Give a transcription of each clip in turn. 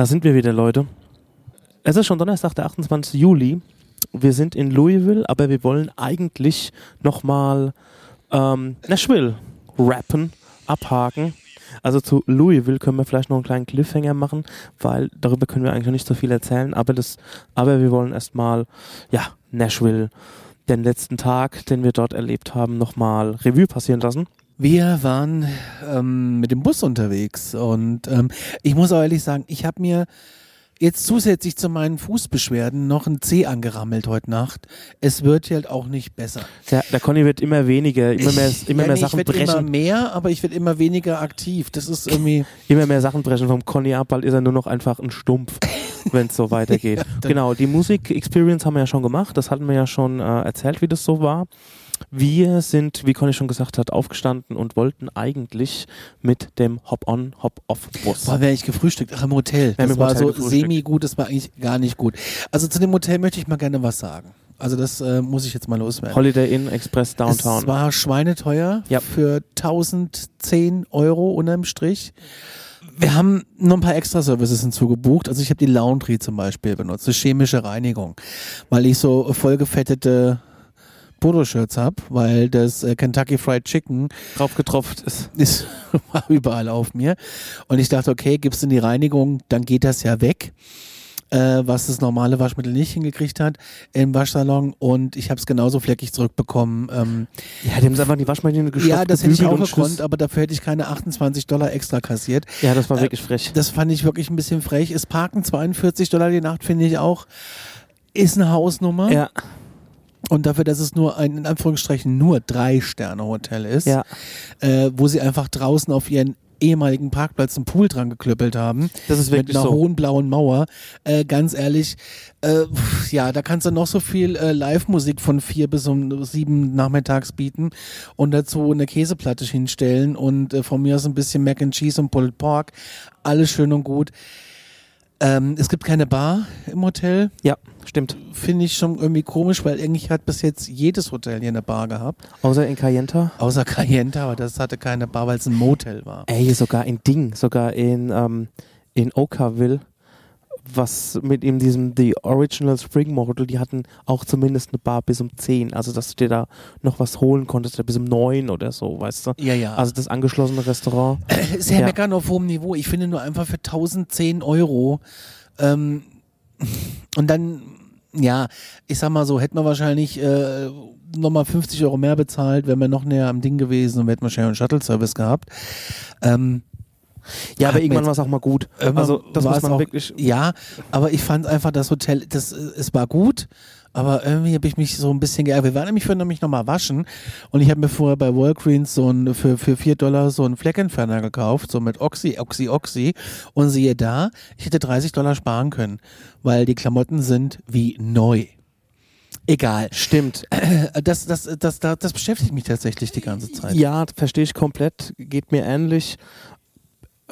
Da sind wir wieder, Leute. Es ist schon Donnerstag, der 28. Juli. Wir sind in Louisville, aber wir wollen eigentlich nochmal ähm, Nashville rappen, abhaken. Also zu Louisville können wir vielleicht noch einen kleinen Cliffhanger machen, weil darüber können wir eigentlich noch nicht so viel erzählen, aber das, aber wir wollen erstmal, ja, Nashville, den letzten Tag, den wir dort erlebt haben, nochmal Revue passieren lassen. Wir waren ähm, mit dem Bus unterwegs und ähm, ich muss auch ehrlich sagen, ich habe mir jetzt zusätzlich zu meinen Fußbeschwerden noch ein C angerammelt heute Nacht. Es wird halt auch nicht besser. Ja, der Conny wird immer weniger, immer mehr, immer ja, mehr nee, Sachen ich brechen. immer mehr, aber ich werde immer weniger aktiv. Das ist irgendwie. immer mehr Sachen brechen vom Conny ab, bald ist er nur noch einfach ein Stumpf, wenn es so weitergeht. Ja, genau, die Musik-Experience haben wir ja schon gemacht, das hatten wir ja schon äh, erzählt, wie das so war. Wir sind, wie Conny schon gesagt hat, aufgestanden und wollten eigentlich mit dem Hop-on, Hop-off-Bus. Boah, wäre ich gefrühstückt. Ach, im Hotel. Das im war Hotel so semi-gut, das war eigentlich gar nicht gut. Also zu dem Hotel möchte ich mal gerne was sagen. Also das äh, muss ich jetzt mal loswerden. Holiday Inn Express Downtown. Es war schweineteuer Ja. für 1010 Euro unterm Strich. Wir haben noch ein paar Extra-Services hinzugebucht. Also ich habe die Laundry zum Beispiel benutzt, eine chemische Reinigung, weil ich so vollgefettete Polo-Shirts habe, weil das äh, Kentucky Fried Chicken drauf getropft ist. ist war überall auf mir. Und ich dachte, okay, gibst in die Reinigung, dann geht das ja weg. Äh, was das normale Waschmittel nicht hingekriegt hat im Waschsalon und ich habe es genauso fleckig zurückbekommen. Ähm, Ja, die haben es einfach in die Waschmaschine gestopft. ja, das hätte ich auch gekonnt, aber dafür hätte ich keine 28 Dollar extra kassiert. Ja, das war Äh, wirklich frech. Das fand ich wirklich ein bisschen frech. Es parken 42 Dollar die Nacht, finde ich auch. Ist eine Hausnummer. ja, Und dafür, dass es nur ein, in Anführungsstrichen, nur Drei-Sterne-Hotel ist, ja. äh, wo sie einfach draußen auf ihren ehemaligen Parkplatz einen Pool dran geklöppelt haben. Das ist Mit wirklich einer so. hohen blauen Mauer. Äh, ganz ehrlich, äh, ja, da kannst du noch so viel äh, Live-Musik von vier bis um sieben nachmittags bieten und dazu eine Käseplatte hinstellen und äh, von mir aus ein bisschen Mac and Cheese und Pulled Pork. Alles schön und gut. Ähm, es gibt keine Bar im Hotel. Ja, stimmt. Finde ich schon irgendwie komisch, weil eigentlich hat bis jetzt jedes Hotel hier eine Bar gehabt. Außer in Cayenta. Außer Cayenta, aber das hatte keine Bar, weil es ein Motel war. Ey, sogar in Ding, sogar in, ähm, in Okaville, was mit ihm diesem The Original Spring Model, die hatten auch zumindest eine Bar bis um 10, also dass du dir da noch was holen konntest, bis um 9 oder so, weißt du? Ja, ja. Also das angeschlossene Restaurant. ist ja, ja. meckern auf hohem Niveau. Ich finde nur einfach für 1010 Euro. Ähm, und dann, ja, ich sag mal so, hätten wir wahrscheinlich äh, nochmal 50 Euro mehr bezahlt, wären wir noch näher am Ding gewesen und wir hätten wahrscheinlich einen Shuttle-Service gehabt. Ähm, Ja, aber irgendwann war es auch mal gut. Also das war muss man auch- wirklich... Ja, aber ich fand einfach das Hotel, das, äh, es war gut, aber irgendwie habe ich mich so ein bisschen geärgert. Wir waren nämlich vorhin nämlich nochmal waschen und ich habe mir vorher bei Walgreens so ein, für, für 4 Dollar so einen Fleckentferner gekauft, so mit Oxy, Oxy, Oxy und siehe da, ich hätte 30 Dollar sparen können, weil die Klamotten sind wie neu. Egal. Stimmt. Äh, Das, das, das, das, das beschäftigt mich tatsächlich die ganze Zeit. Ja, verstehe ich komplett. Geht mir ähnlich.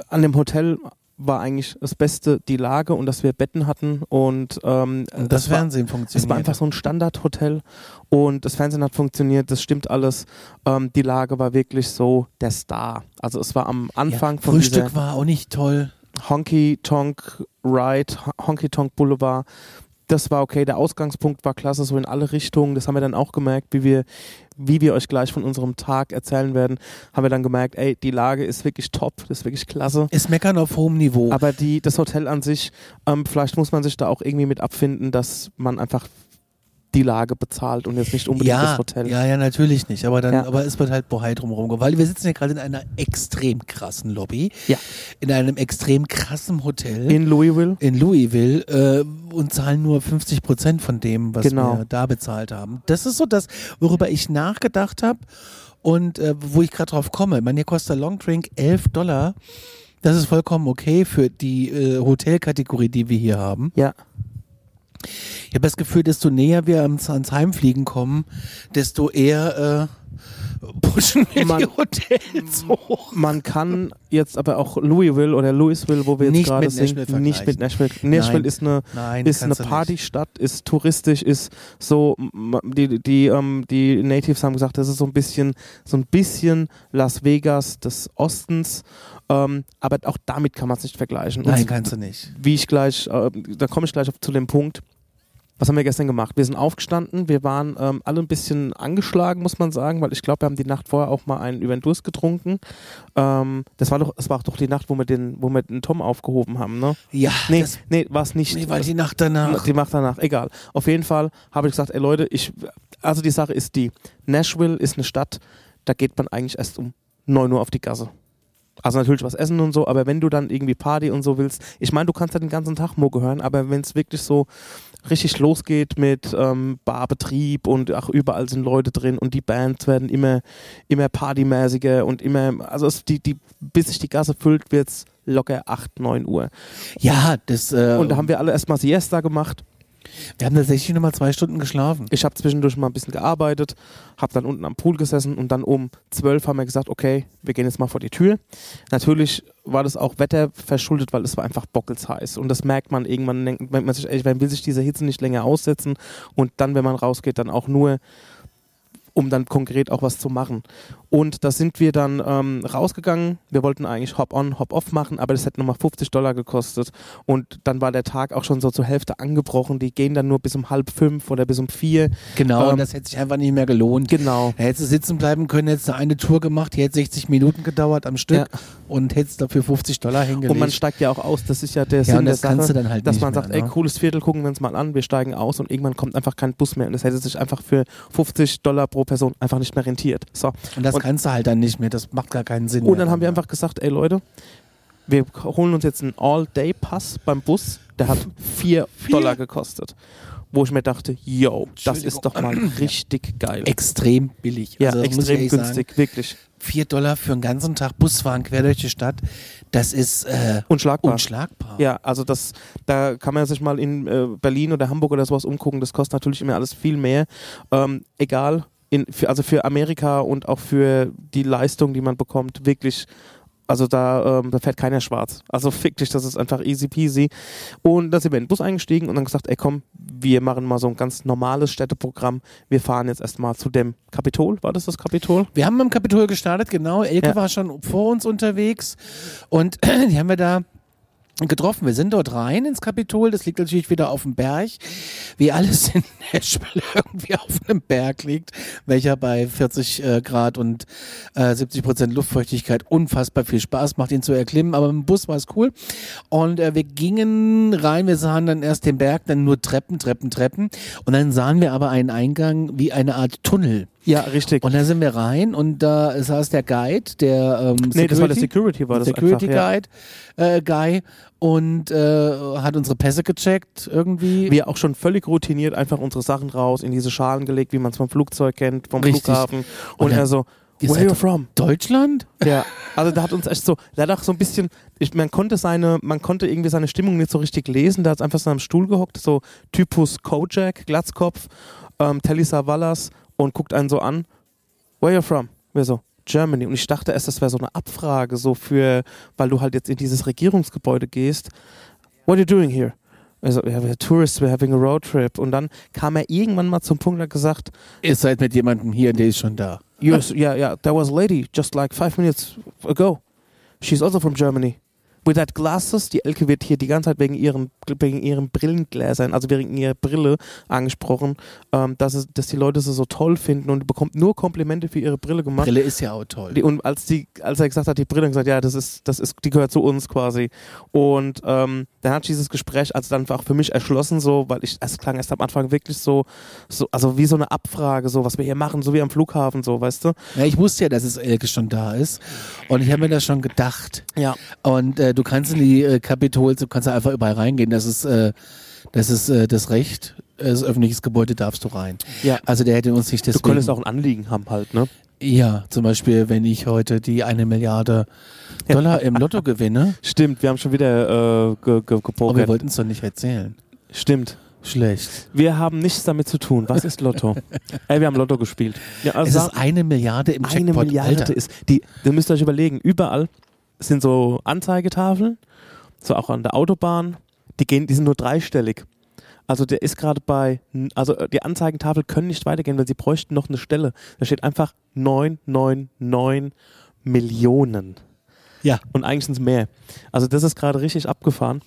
An dem Hotel war eigentlich das Beste die Lage und dass wir Betten hatten und ähm, Und das war, Fernsehen funktioniert. es war einfach so ein Standardhotel und das Fernsehen hat funktioniert, das stimmt alles. Ähm, die Lage war wirklich so der Star. Also es war am Anfang ja, von Frühstück war auch nicht toll. Honky Tonk Ride, Honky Tonk Boulevard. Das war okay, der Ausgangspunkt war klasse, so in alle Richtungen. Das haben wir dann auch gemerkt, wie wir, wie wir euch gleich von unserem Tag erzählen werden, haben wir dann gemerkt, ey, die Lage ist wirklich top, das ist wirklich klasse. Ist meckern auf hohem Niveau. Aber die, das Hotel an sich, ähm, vielleicht muss man sich da auch irgendwie mit abfinden, dass man einfach die Lage bezahlt und jetzt nicht unbedingt ja, das Hotel. Ja, ja, natürlich nicht. Aber dann, Ja. aber es wird halt bohai drumherum. Weil wir sitzen ja gerade in einer extrem krassen Lobby. Ja. In einem extrem krassen Hotel. In Louisville. in Louisville äh, und zahlen nur 50 Prozent von dem, was Genau. wir da bezahlt haben. Das ist so das, worüber ich nachgedacht habe und äh, wo ich gerade drauf komme. Ich meine, hier kostet der Long Drink 11 Dollar. Das ist vollkommen okay für die äh, Hotelkategorie, die wir hier haben. Ja. Ich habe das Gefühl, desto näher wir ans, ans Heimfliegen kommen, desto eher pushen wir Man- die Hotels hoch. Man kann jetzt aber auch Louisville oder Louisville, wo wir jetzt Nicht gerade sind, nicht mit Nashville. Nein. Nashville ist eine Nein, ist eine. Partystadt, ist touristisch, ist so die die ähm, die Natives haben gesagt, das ist so ein bisschen so ein bisschen Las Vegas des Ostens, ähm, aber auch damit kann man es nicht vergleichen. Und Nein, kannst du nicht. wie ich gleich, äh, da komme ich gleich auf, zu dem Punkt. Was haben wir gestern gemacht? Wir sind aufgestanden, wir waren ähm, alle ein bisschen angeschlagen, muss man sagen, weil ich glaube, wir haben die Nacht vorher auch mal einen über den Durst getrunken. Ähm, das war doch, das war doch die Nacht, wo wir den, wo wir den Tom aufgehoben haben, ne? Ja, Nee, das, nee, war es nicht. nee, war die Nacht danach. Die Macht danach, egal. Auf jeden Fall habe ich gesagt, ey Leute, ich, also die Sache ist die, Nashville ist eine Stadt, da geht man eigentlich erst um 9 Uhr auf die Gasse. Also natürlich was essen und so, aber wenn du dann irgendwie Party und so willst, ich meine, du kannst ja den ganzen Tag Mucke hören, aber wenn es wirklich so richtig losgeht mit ähm, Barbetrieb und ach, überall sind Leute drin und die Bands werden immer, immer partymäßiger und immer, also es, die, die, bis sich die Gasse füllt, wird es locker 8, 9 Uhr. Ja, das. Äh, Und da haben wir alle erstmal Siesta gemacht. Wir haben tatsächlich nur mal zwei Stunden geschlafen. Ich habe zwischendurch mal ein bisschen gearbeitet, habe dann unten am Pool gesessen und dann um 12 haben wir gesagt, okay, wir gehen jetzt mal vor die Tür. Natürlich war das auch Wetter verschuldet, weil es war einfach bockelsheiß und das merkt man irgendwann, denkt man sich, ey, will sich diese Hitze nicht länger aussetzen und dann, wenn man rausgeht, dann auch nur um dann konkret auch was zu machen. Und da sind wir dann ähm, rausgegangen. Wir wollten eigentlich Hop-on, Hop-off machen, aber das hätte nochmal 50 Dollar gekostet. Und dann war der Tag auch schon so zur Hälfte angebrochen. Die gehen dann nur bis um halb fünf oder bis um vier. Genau, Ähm, und das hätte sich einfach nicht mehr gelohnt. Genau. Da hättest du sitzen bleiben können, hättest du eine Tour gemacht, die hätte 60 Minuten gedauert am Stück Ja. und hättest dafür 50 Dollar hingelegt. Und man steigt ja auch aus. Das ist ja der ja, Sinn der Sache. dann halt Dass man mehr, sagt, ey, ne? cooles Viertel, gucken wir uns mal an, wir steigen aus und irgendwann kommt einfach kein Bus mehr. Und das hätte sich einfach für 50 Dollar pro Person einfach nicht mehr rentiert. So. Und das und- kannst du halt dann nicht mehr, das macht gar keinen Sinn Und dann haben wir einfach gesagt, ey Leute, wir holen uns jetzt einen All-Day-Pass beim Bus, der hat 4 Dollar gekostet. Wo ich mir dachte, yo, das ist doch mal richtig geil. extrem billig. Ja, also, extrem günstig, wirklich. Sagen, 4 Dollar für einen ganzen Tag Busfahren quer durch die Stadt, das ist äh, Unschlagbar. unschlagbar. Ja, also das, da kann man sich mal in äh, Berlin oder Hamburg oder sowas umgucken. Das kostet natürlich immer alles viel mehr. Ähm, egal, in, für, also für Amerika und auch für die Leistung, die man bekommt, wirklich. Also da, ähm, da fährt keiner schwarz. Also fick dich, das ist einfach easy peasy. Und da sind wir in den Bus eingestiegen und dann gesagt, ey komm, wir machen mal so ein ganz normales Städteprogramm. Wir fahren jetzt erstmal zu dem Kapitol. War das das Kapitol? Wir haben im Kapitol gestartet, genau. Elke Ja. war schon vor uns unterwegs und die haben wir da getroffen. Wir sind dort rein ins Kapitol. Das liegt natürlich wieder auf dem Berg, wie alles in Nashville irgendwie auf einem Berg liegt, welcher bei 40 äh, Grad und äh, 70 Prozent Luftfeuchtigkeit unfassbar viel Spaß macht, ihn zu erklimmen. Aber im Bus war es cool. Und äh, wir gingen rein. Wir sahen dann erst den Berg, dann nur Treppen, Treppen, Treppen. Und dann sahen wir aber einen Eingang wie eine Art Tunnel. Ja, richtig. Und da sind wir rein und da saß der Guide, der ähm, nee, das war der Security, war das Security einfach, ja. Guide äh, Guy und äh, hat unsere Pässe gecheckt irgendwie. Wir auch schon völlig routiniert einfach unsere Sachen raus, in diese Schalen gelegt, wie man es vom Flugzeug kennt, vom Richtig. Flughafen. Und, Und er so, where seid you from? Deutschland? Ja, also da hat uns echt so, der hat auch so ein bisschen, ich, man konnte seine, man konnte irgendwie seine Stimmung nicht so richtig lesen, der hat einfach so am Stuhl gehockt, so Typus Kojak, Glatzkopf, ähm, Telly Savalas und guckt einen so an, where you from? Wir so, Germany. Und ich dachte erst, das wäre so eine Abfrage, so für, weil du halt jetzt in dieses Regierungsgebäude gehst, what are you doing here? Also, yeah, we're tourists, we're having a road trip. Und dann kam er irgendwann mal zum Punkt und hat gesagt, Ihr seid mit jemandem hier, der ist schon da. Yes, yeah, yeah. There was a lady just like five minutes ago. She's also from Germany. With that glasses, die Elke wird hier die ganze Zeit wegen ihren, wegen ihren Brillengläsern, also wegen ihrer Brille angesprochen, ähm, dass, es, dass die Leute sie so toll finden und bekommt nur Komplimente für ihre Brille gemacht. Brille ist ja auch toll. Die, und als, die, als er gesagt hat, die Brille, gesagt, ja, das ist, das ist, die gehört zu uns quasi. Und ähm, dann hat dieses Gespräch also dann auch für mich erschlossen, so, weil ich, es klang erst am Anfang wirklich so, so, also wie so eine Abfrage, so, was wir hier machen, so wie am Flughafen, so, weißt du? Ja, ich wusste ja, dass es Elke schon da ist und ich habe mir das schon gedacht. Ja. Und äh, du kannst in die äh, Kapitol, du kannst da einfach überall reingehen. Das ist, äh, das ist äh, das Recht. Das öffentliches Gebäude darfst du rein. Ja. Also der hätte uns nicht Du deswegen. könntest auch ein Anliegen haben halt, ne? Ja, zum Beispiel, wenn ich heute die eine Milliarde Dollar im Lotto gewinne. Stimmt, wir haben schon wieder äh, ge ge Aber wir gepokert. wollten es doch nicht erzählen. Stimmt, Schlecht. Wir haben nichts damit zu tun. Was ist Lotto? Ey, wir haben Lotto gespielt. Ja, Es also ist eine Milliarde im eine Jackpot. Milliarde Alter. ist. Die, ihr müsst euch überlegen, überall sind so Anzeigetafeln, so auch an der Autobahn. Die gehen, die sind nur dreistellig. Also der ist gerade bei, also die Anzeigentafel können nicht weitergehen, weil sie bräuchten noch eine Stelle. Da steht einfach 999 Millionen. Ja. Und eigentlich sind es mehr. Also das ist gerade richtig abgefahren.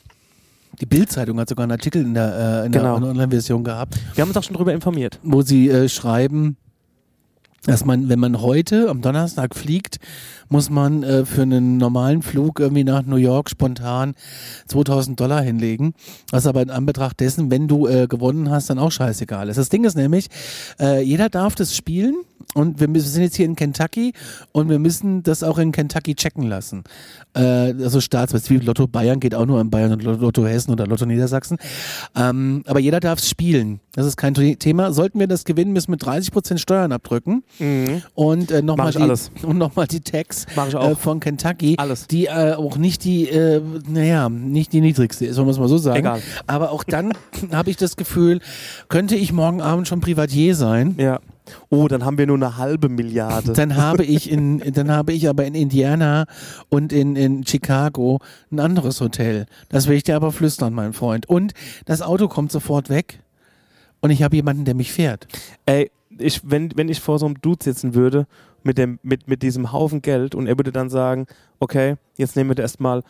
Die Bild-Zeitung hat sogar einen Artikel in der, äh, in Genau. der Online-Version gehabt, Wir haben uns auch schon darüber informiert. wo sie äh, schreiben, dass man, wenn man heute am Donnerstag fliegt, muss man äh, für einen normalen Flug irgendwie nach New York spontan 2000 Dollar hinlegen. Was aber in Anbetracht dessen, wenn du äh, gewonnen hast, dann auch scheißegal ist. Das Ding ist nämlich, äh, jeder darf das spielen. Und wir sind jetzt hier in Kentucky und wir müssen das auch in Kentucky checken lassen. Äh, also Staatsweit, wie Lotto Bayern geht auch nur in Bayern und Lotto Hessen oder Lotto Niedersachsen. Ähm, aber jeder darf es spielen. Das ist kein Thema. Sollten wir das gewinnen, müssen wir 30% Steuern abdrücken. Und äh, nochmal die, und noch mal die Tax äh, von Kentucky, Alles. die äh, auch nicht die, äh, naja, nicht die niedrigste ist, es mal so sagen. Egal. Aber auch dann habe ich das Gefühl, könnte ich morgen Abend schon Privatier sein. Ja. Oh, dann haben wir nur eine halbe Milliarde. Dann habe ich in, dann habe ich aber in Indiana und in, in Chicago ein anderes Hotel. Das will ich dir aber flüstern, mein Freund. Und das Auto kommt sofort weg. Und ich habe jemanden, der mich fährt. Ey, ich, wenn, wenn ich vor so einem Dude sitzen würde, mit, dem, mit, mit diesem Haufen Geld und er würde dann sagen, okay, jetzt nehmen wir erstmal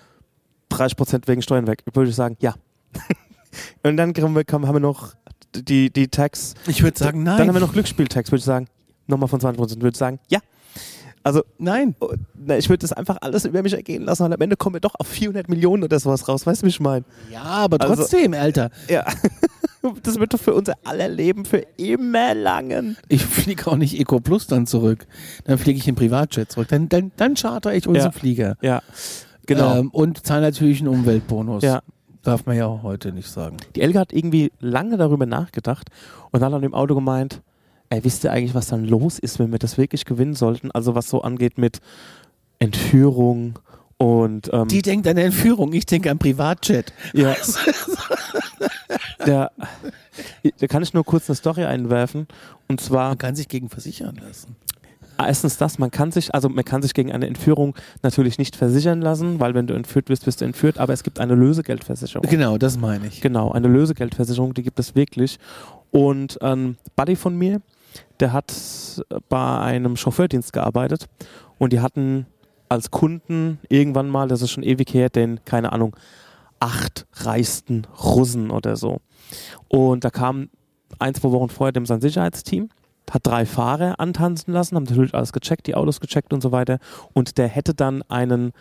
30% wegen Steuern weg, würde ich sagen, ja. und dann kriegen wir, haben wir noch die, die Tax, Ich würde sagen, nein. dann haben wir noch Glücksspieltax, würde ich sagen, nochmal von 20%, würde ich sagen, ja. Also, nein. oh, na, ich würde das einfach alles über mich ergehen lassen und am Ende kommen wir doch auf 400 Millionen oder sowas raus, weißt du, wie ich meine? Ja, aber Also- trotzdem, Alter. Ja. Das wird doch für unser aller Leben für immer langen. Ich fliege auch nicht Eco Plus dann zurück. Dann fliege ich in Privatjet zurück. Dann, dann, dann charter ich unseren Ja. Flieger. Ja, genau. Ähm, und zahle natürlich einen Umweltbonus. Ja. Darf man ja auch heute nicht sagen. Die Elke hat irgendwie lange darüber nachgedacht und hat dann im Auto gemeint, ey, wisst ihr eigentlich, was dann los ist, wenn wir das wirklich gewinnen sollten? Also was so angeht mit Entführung und ähm, Die denkt an Entführung, ich denke an Privatjet. ja. der, da kann ich nur kurz eine Story einwerfen und zwar Man kann sich gegen versichern lassen. Erstens das, man kann sich, also man kann sich gegen eine Entführung natürlich nicht versichern lassen, weil wenn du entführt wirst, wirst du entführt, aber es gibt eine Lösegeldversicherung. Genau, das meine ich. Genau, eine Lösegeldversicherung, die gibt es wirklich. Und ein Buddy von mir, der hat bei einem Chauffeurdienst gearbeitet und die hatten als Kunden irgendwann mal, das ist schon ewig her, den, keine Ahnung, acht reichsten Russen oder so. Und da kam ein, zwei Wochen vorher dem sein Sicherheitsteam, hat drei Fahrer antanzen lassen, haben natürlich alles gecheckt, die Autos gecheckt und so weiter. Und der hätte dann einen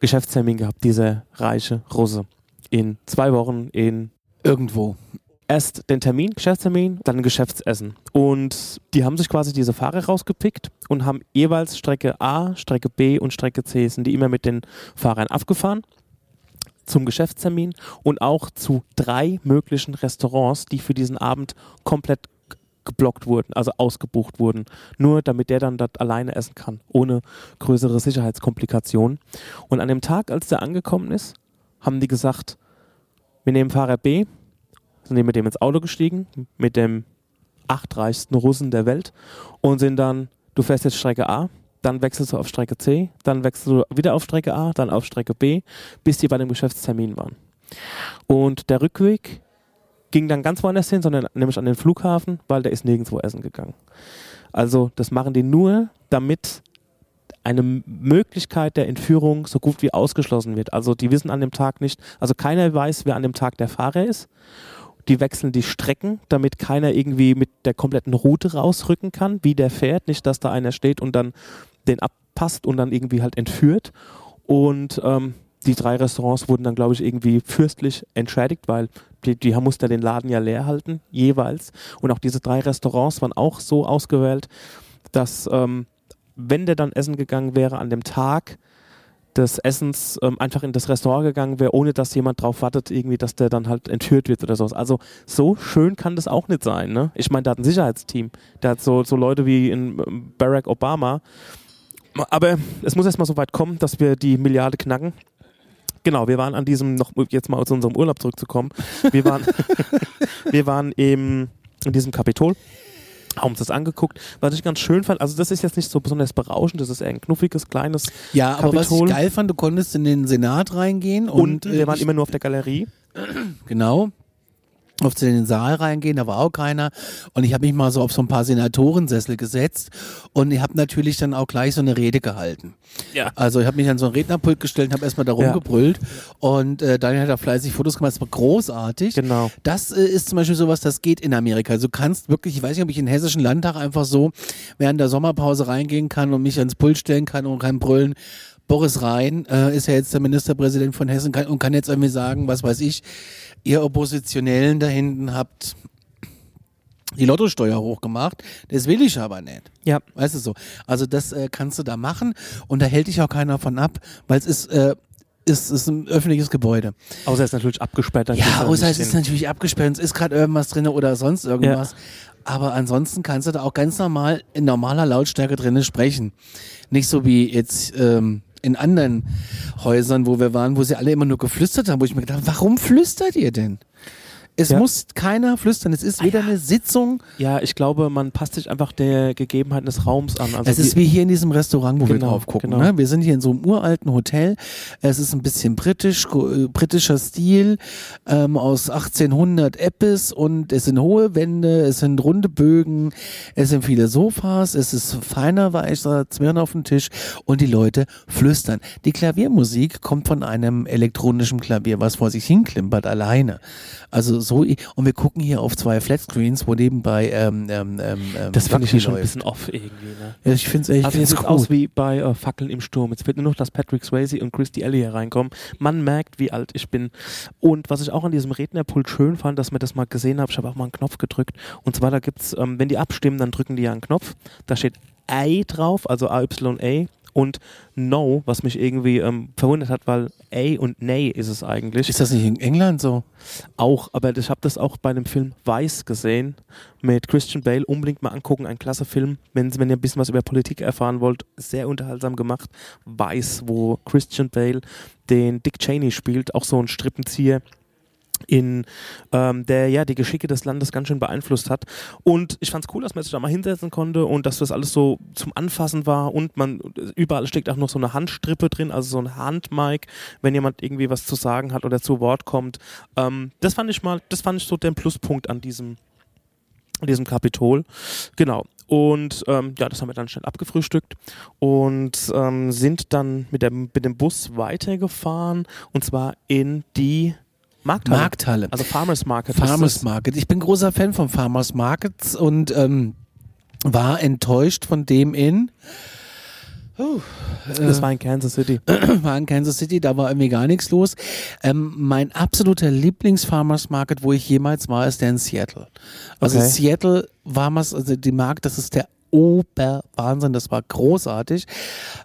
Geschäftstermin gehabt, dieser reiche Russe. In zwei Wochen in Irgendwo. erst den Termin, Geschäftstermin, dann ein Geschäftsessen. Und die haben sich quasi diese Fahrer rausgepickt und haben jeweils Strecke A, Strecke B und Strecke C sind die immer mit den Fahrern abgefahren zum Geschäftstermin und auch zu drei möglichen Restaurants, die für diesen Abend komplett geblockt wurden, also ausgebucht wurden. Nur damit der dann dort alleine essen kann, ohne größere Sicherheitskomplikationen. Und an dem Tag, als der angekommen ist, haben die gesagt, wir nehmen Fahrer B, sind mit dem ins Auto gestiegen, mit dem achtreichsten Russen der Welt und sind dann, du fährst jetzt Strecke A, dann wechselst du auf Strecke C, dann wechselst du wieder auf Strecke A, dann auf Strecke B, bis die bei dem Geschäftstermin waren. Und der Rückweg ging dann ganz woanders hin, sondern nämlich an den Flughafen, weil der ist nirgendwo essen gegangen. Also das machen die nur, damit eine Möglichkeit der Entführung so gut wie ausgeschlossen wird. Also die wissen an dem Tag nicht, also keiner weiß, wer an dem Tag der Fahrer ist. Die wechseln die Strecken, damit keiner irgendwie mit der kompletten Route rausrücken kann, wie der fährt. Nicht, dass da einer steht und dann den abpasst und dann irgendwie halt entführt. Und ähm, die drei Restaurants wurden dann, glaube ich, irgendwie fürstlich entschädigt, weil die, die mussten ja den Laden ja leer halten, jeweils. Und auch diese drei Restaurants waren auch so ausgewählt, dass ähm, wenn der dann essen gegangen wäre an dem Tag des Essens ähm, einfach in das Restaurant gegangen wäre, ohne dass jemand drauf wartet, irgendwie, dass der dann halt entführt wird oder sowas. Also so schön kann das auch nicht sein. Ne? Ich meine, der hat ein Sicherheitsteam. Der hat so, so Leute wie in ähm, Barack Obama. Aber es muss erstmal so weit kommen, dass wir die Milliarde knacken. Genau, wir waren an diesem, noch jetzt mal zu unserem Urlaub zurückzukommen. Wir waren, wir waren eben in diesem Kapitol haben uns das angeguckt, was ich ganz schön fand. Also das ist jetzt nicht so besonders berauschend, das ist eher ein knuffiges, kleines Ja, aber was ich Kapitol. geil fand, du konntest in den Senat reingehen und, und, wir äh, waren ich- immer nur auf der Galerie. Genau. Auf in den Saal reingehen, da war auch keiner. Und ich habe mich mal so auf so ein paar Senatorensessel gesetzt und ich habe natürlich dann auch gleich so eine Rede gehalten. Ja. Also ich habe mich an so ein Rednerpult gestellt und habe erstmal da Ja. rumgebrüllt. Und äh, Daniel hat da fleißig Fotos gemacht, das war großartig. Genau. Das äh, ist zum Beispiel sowas, das geht in Amerika. Also du kannst wirklich, ich weiß nicht, ob ich in den Hessischen Landtag einfach so während der Sommerpause reingehen kann und mich ans Pult stellen kann und kann brüllen. Boris Rhein äh, ist ja jetzt der Ministerpräsident von Hessen kann, und kann jetzt irgendwie sagen, was weiß ich, ihr Oppositionellen da hinten habt die Lottosteuer hochgemacht. Das will ich aber nicht. Ja. Weißt du so. Also das äh, kannst du da machen und da hält dich auch keiner von ab, weil es ist, äh, ist, ist ein öffentliches Gebäude. Außer es ist natürlich abgesperrt. Dann Ja, außer es ist natürlich abgesperrt, es ist gerade irgendwas drin oder sonst irgendwas. Aber ansonsten kannst du da auch ganz normal in normaler Lautstärke drinnen sprechen. Nicht so wie jetzt ähm, in anderen Häusern, wo wir waren, wo sie alle immer nur geflüstert haben, wo ich mir gedacht habe, warum flüstert ihr denn? Es Ja. Ah muss keiner flüstern. Es ist weder eine Sitzung, Ja, ich glaube, man passt sich einfach der Gegebenheiten des Raums an. Also es ist wie hier in diesem Restaurant, wo wir Genau, drauf gucken. genau. Ne? Wir sind hier in so einem uralten Hotel. Es ist ein bisschen britisch, äh, britischer Stil ähm, aus 1800 Eppes und es sind hohe Wände, es sind runde Bögen, es sind viele Sofas, es ist feiner weißer Zwirn auf dem Tisch und die Leute flüstern. Die Klaviermusik kommt von einem elektronischen Klavier, was vor sich hinklimpert alleine. Also so, und wir gucken hier auf zwei Flatscreens, wo nebenbei ähm, ähm, ähm, ähm, das finde ich ja schon ein bisschen off irgendwie. Ne? Ja, ich finde es echt Also jetzt sieht aus wie bei äh, Fackeln im Sturm. Jetzt fehlt nur noch, dass Patrick Swayze und Christy Alley hier reinkommen. Man merkt, wie alt ich bin. Und was ich auch an diesem Rednerpult schön fand, dass mir das mal gesehen habe, ich habe auch mal einen Knopf gedrückt. Und zwar, da gibt's, ähm, wenn die abstimmen, dann drücken die ja einen Knopf. Da steht A drauf, also A-Y-A. Und No, was mich irgendwie ähm, verwundert hat, weil A und Nay ist es eigentlich. Ist das nicht in England so? Auch, aber ich habe das auch bei dem Film Weiß gesehen mit Christian Bale. Unbedingt mal angucken, ein klasse Film. Wenn, wenn ihr ein bisschen was über Politik erfahren wollt, sehr unterhaltsam gemacht. Weiß, wo Christian Bale den Dick Cheney spielt, auch so ein Strippenzieher in ähm, der ja die Geschicke des Landes ganz schön beeinflusst hat. Und ich fand es cool, dass man sich da mal hinsetzen konnte und dass das alles so zum Anfassen war und man überall steckt auch noch so eine Handstrippe drin, also so ein Handmic, wenn jemand irgendwie was zu sagen hat oder zu Wort kommt. Ähm, das fand ich mal, das fand ich so den Pluspunkt an diesem an diesem Kapitol. Genau. Und ähm, ja, das haben wir dann schnell abgefrühstückt und ähm, sind dann mit dem, mit dem Bus weitergefahren und zwar in die Markthalle. Markthalle. Also Farmers Market. Farmers. Market. Ich bin großer Fan von Farmers Markets und ähm, war enttäuscht von dem in. Oh, Das war in Kansas City. war in Kansas City, da war irgendwie gar nichts los. Ähm, mein absoluter Lieblings-Farmers Market, wo ich jemals war, ist der in Seattle. Also Okay. Seattle Farmers, also die Markt, das ist der Oberwahnsinn, das war großartig.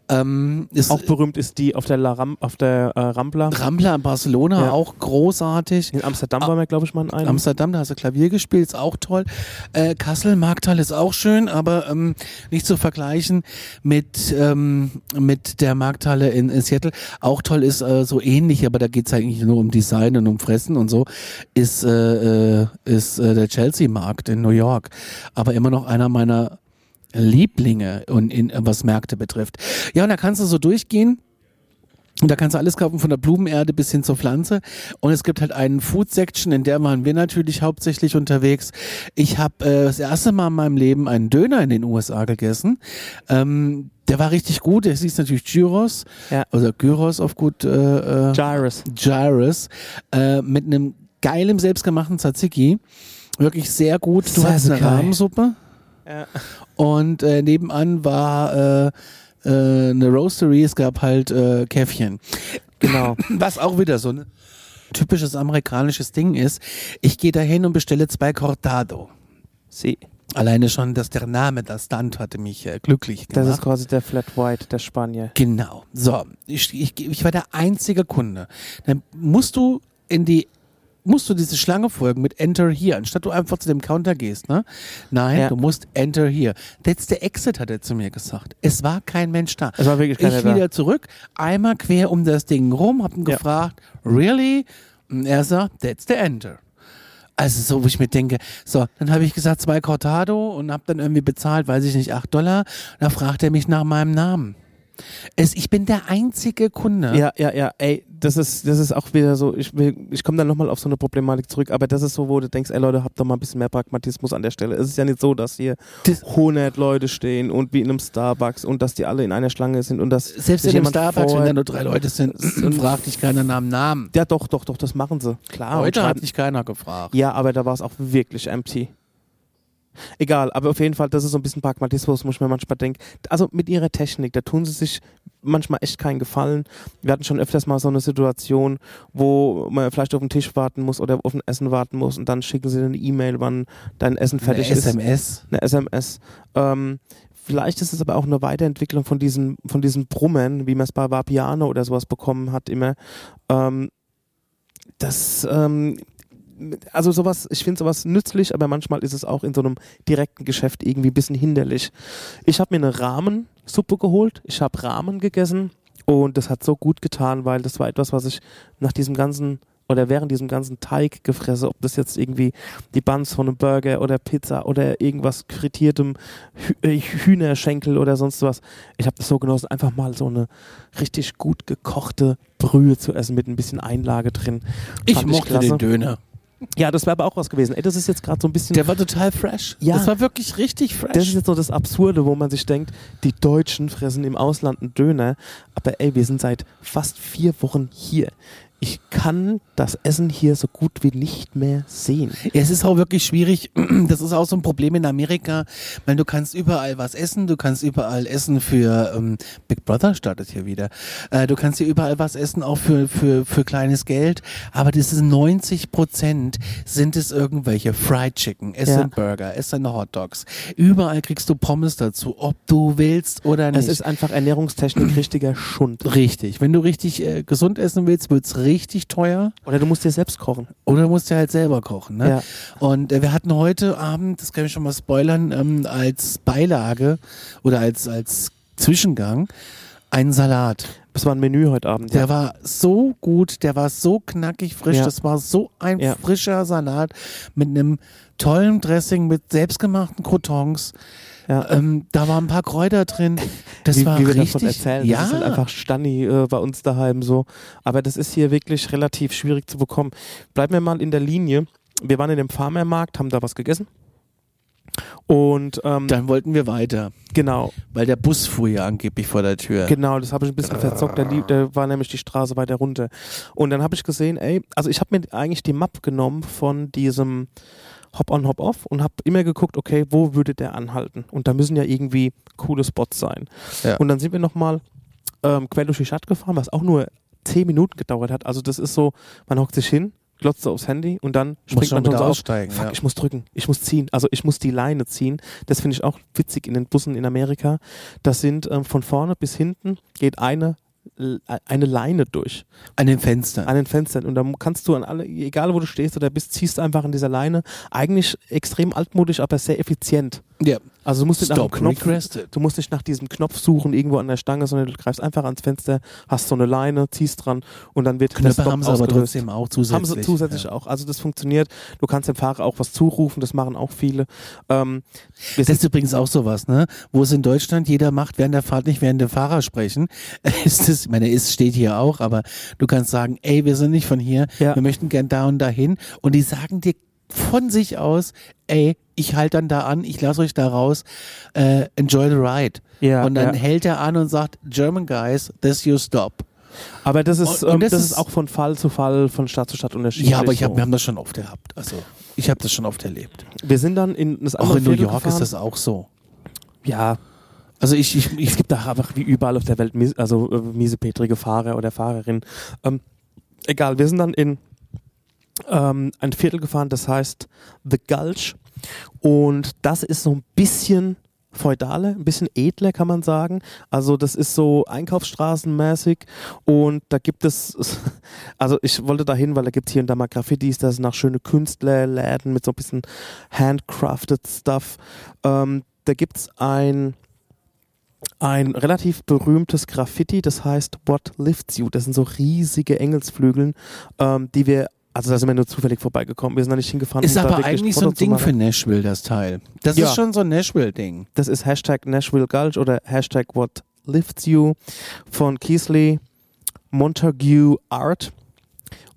Ähm, Auch berühmt ist die auf der, La Ram auf der äh, Rambla. Rambler in Barcelona Ja. auch großartig. In Amsterdam waren wir, glaube ich, mal in einem. Amsterdam, da hast du Klavier gespielt, ist auch toll. Äh, Kassel, Marktal ist auch schön, aber ähm, nicht zu vergleichen mit, ähm, mit der Markthalle in, in Seattle. Auch toll ist äh, so ähnlich, aber da geht's eigentlich nur um Design und um Fressen und so, ist, äh, äh, ist äh, der Chelsea-Markt in New York. Aber immer noch einer meiner Lieblinge und in, was Märkte betrifft. Ja, und da kannst du so durchgehen. Und da kannst du alles kaufen, von der Blumenerde bis hin zur Pflanze. Und es gibt halt einen Food Section, in der waren wir natürlich hauptsächlich unterwegs. Ich habe äh, das erste Mal in meinem Leben einen Döner in den USA gegessen. Ähm, der war richtig gut. Der hieß natürlich Gyros. Ja. Oder Gyros auf gut äh, äh, Gyrus. Gyros. Äh, mit einem geilen selbstgemachten Tzatziki. Wirklich sehr gut. Du hast eine. Rahmensuppe. Ja. Und äh, nebenan war äh, äh, eine Roastery, es gab halt äh, Käffchen. Genau. Was auch wieder so ein typisches amerikanisches Ding ist. Ich gehe da hin und bestelle zwei Cortado. Sie. Alleine schon, dass der Name, das Stand hatte mich äh, glücklich Das gemacht. ist quasi der Flat White der Spanier. Genau. So, ich, ich, ich war der einzige Kunde. Dann musst du in die musst du diese Schlange folgen mit Enter Here, anstatt du einfach zu dem Counter gehst, ne? Nein, Ja. du musst Enter Here. That's the exit, hat er zu mir gesagt. Es war kein Mensch da. Es war wirklich keiner Ich da. wieder zurück, einmal quer um das Ding rum, hab ihn Ja. gefragt, really? Und er sagt, that's the Enter. Also so, wo ich mir denke, so, dann habe ich gesagt, zwei Cortado und habe dann irgendwie bezahlt, weiß ich nicht, acht Dollar. Da fragt er mich nach meinem Namen. Es, ich bin der einzige Kunde. Ja, ja, ja, ey, das ist, das ist auch wieder so, ich, will- ich komme dann nochmal auf so eine Problematik zurück, aber das ist so, wo du denkst, ey Leute, habt doch mal ein bisschen mehr Pragmatismus an der Stelle. Es ist ja nicht so, dass hier Das- 100 Leute stehen und wie in einem Starbucks und dass die alle in einer Schlange sind und dass Selbst in jemand Starbucks, wenn da nur drei Leute sind, fragt dich keiner nach dem Namen. Ja, doch, doch, doch, das machen sie. Klar. und Heute hat dich keiner gefragt. Ja, aber da war es auch wirklich empty. Egal, aber auf jeden Fall, das ist so ein bisschen Pragmatismus, muss ich mir manchmal denken. Also mit ihrer Technik, da tun sie sich manchmal echt keinen Gefallen. Wir hatten schon öfters mal so eine Situation, wo man vielleicht auf den Tisch warten muss oder auf ein Essen warten muss und dann schicken sie eine E-Mail, wann dein Essen fertig Eine ist. SMS. Eine SMS. Ähm, vielleicht ist es aber auch eine Weiterentwicklung von diesen, von diesen Brummen, wie man es bei Vapiano oder sowas bekommen hat, immer. Ähm, das, ähm, also sowas, ich finde sowas nützlich, aber manchmal ist es auch in so einem direkten Geschäft irgendwie ein bisschen hinderlich. Ich habe mir eine Rahmensuppe geholt, ich habe Rahmen gegessen und das hat so gut getan, weil das war etwas, was ich nach diesem ganzen oder während diesem ganzen Teig gefressen, ob das jetzt irgendwie die Buns von einem Burger oder Pizza oder irgendwas frittiertem äh, Hühnerschenkel oder sonst was. Ich habe das so genossen, einfach mal so eine richtig gut gekochte Brühe zu essen mit ein bisschen Einlage drin. Ich Fand mochte klasse. den Döner. Ja, das wäre aber auch was gewesen. Ey, das ist jetzt gerade so ein bisschen. Der war total fresh. Ja. Das war wirklich richtig fresh. das ist jetzt so das Absurde, wo man sich denkt, die Deutschen fressen im Ausland einen Döner, aber ey, wir sind seit fast vier Wochen hier. Ich kann das Essen hier so gut wie nicht mehr sehen. Ja, es ist auch wirklich schwierig. Das ist auch so ein Problem in Amerika, weil du kannst überall was essen. Du kannst überall essen für ähm, Big Brother startet hier wieder. Äh, du kannst hier überall was essen, auch für für für kleines Geld. Aber das ist 90 Prozent sind es irgendwelche Fried Chicken, es Ja. sind Burger, es sind Hot Dogs. Überall kriegst du Pommes dazu, ob du willst oder nicht. Es ist einfach Ernährungstechnik richtiger Schund. richtig. Wenn du richtig äh, gesund essen willst, wird's richtig teuer. Oder du musst dir selbst kochen. Oder musst du halt selber kochen. Ne? Ja. Und äh, wir hatten heute Abend, das kann ich schon mal spoilern, ähm, als Beilage oder als, als Zwischengang einen Salat. Das war ein Menü heute Abend. Der Ja. war so gut, der war so knackig frisch, Ja. das war so ein Ja. frischer Salat mit einem tollen Dressing, mit selbstgemachten Croutons. Ja. Ähm, da waren ein paar Kräuter drin. Das wie, war wie wir richtig. davon erzählen. Ja, Das ist halt einfach Stani äh, bei uns daheim so. Aber das ist hier wirklich relativ schwierig zu bekommen. Bleiben wir mal in der Linie. Wir waren in dem Farmermarkt, haben da was gegessen. Und ähm, dann wollten wir weiter, genau, weil der Bus fuhr ja angeblich vor der Tür. genau, das habe ich ein bisschen verzockt. Da, da war nämlich die Straße weiter runter. Und dann habe ich gesehen, ey, also ich habe mir eigentlich die Map genommen von diesem Hop-on, Hop-off und habe immer geguckt, okay, wo würde der anhalten? Und da müssen ja irgendwie coole Spots sein. Ja. Und dann sind wir nochmal ähm, quer durch die Stadt gefahren, was auch nur zehn Minuten gedauert hat. Also das ist so, man hockt sich hin, glotzt aufs Handy und dann springt man schon so auf. aussteigen. Fuck, ja. ich muss drücken, ich muss ziehen. Also ich muss die Leine ziehen. Das finde ich auch witzig in den Bussen in Amerika. Das sind ähm, von vorne bis hinten geht eine eine Leine durch An den Fenstern. an den Fenstern und dann kannst du an alle, egal wo du stehst oder bist, ziehst einfach an dieser Leine. Eigentlich extrem altmodisch, aber sehr effizient. ja. Also du musst nicht nach dem Knopf, requested. du musst nicht nach diesem Knopf suchen irgendwo an der Stange, sondern du greifst einfach ans Fenster, hast so eine Leine, ziehst dran und dann wird Knöpfe haben sie aber ausgelöst. trotzdem auch zusätzlich. Haben sie zusätzlich ja. auch. Also das funktioniert. Du kannst dem Fahrer auch was zurufen, das machen auch viele. Ähm, wir Das ist übrigens auch sowas, ne? Wo es in Deutschland jeder macht während der Fahrt nicht während der Fahrer sprechen. Ist das, ich meine, es steht hier auch, aber du kannst sagen, ey, wir sind nicht von hier, Ja. wir möchten gern da und dahin. Und die sagen dir von sich aus, ey, ich halte dann da an, ich lasse euch da raus, äh, enjoy the ride. ja, und dann ja. hält er an und sagt, German guys, this your stop. aber das ist, Und- und ähm, das das, ist- ist auch von Fall zu Fall, von Stadt zu Stadt unterschiedlich. Ja, aber ich hab, so. wir haben das schon oft gehabt. Also ich habe das schon oft erlebt. wir sind dann in das Auch andere in New York gefahren. ist das auch so. Ja, Also ich, ich, ich es gibt da einfach wie überall auf der Welt mies, also äh, miesepetrige Fahrer oder Fahrerin. Ähm, egal, wir sind dann in ähm, ein Viertel gefahren, das heißt The Gulch. Und das ist so ein bisschen feudale, ein bisschen edler, kann man sagen. Also das ist so einkaufsstraßenmäßig und da gibt es, also ich wollte da hin, weil da gibt es hier und da mal Graffitis, das sind nach schöne Künstlerläden mit so ein bisschen handcrafted Stuff. Ähm, da gibt es ein ein relativ berühmtes Graffiti, das heißt What Lifts You. Das sind so riesige Engelsflügeln, ähm, die wir Also da sind wir nur zufällig vorbeigekommen. Wir sind da nicht hingefahren. Ist um da aber eigentlich so ein Ding für Nashville, das Teil. Das Ja. ist schon so ein Nashville-Ding. Das ist Hashtag Nashville Gulch oder Hashtag What Lifts You von Keesley Montague Art.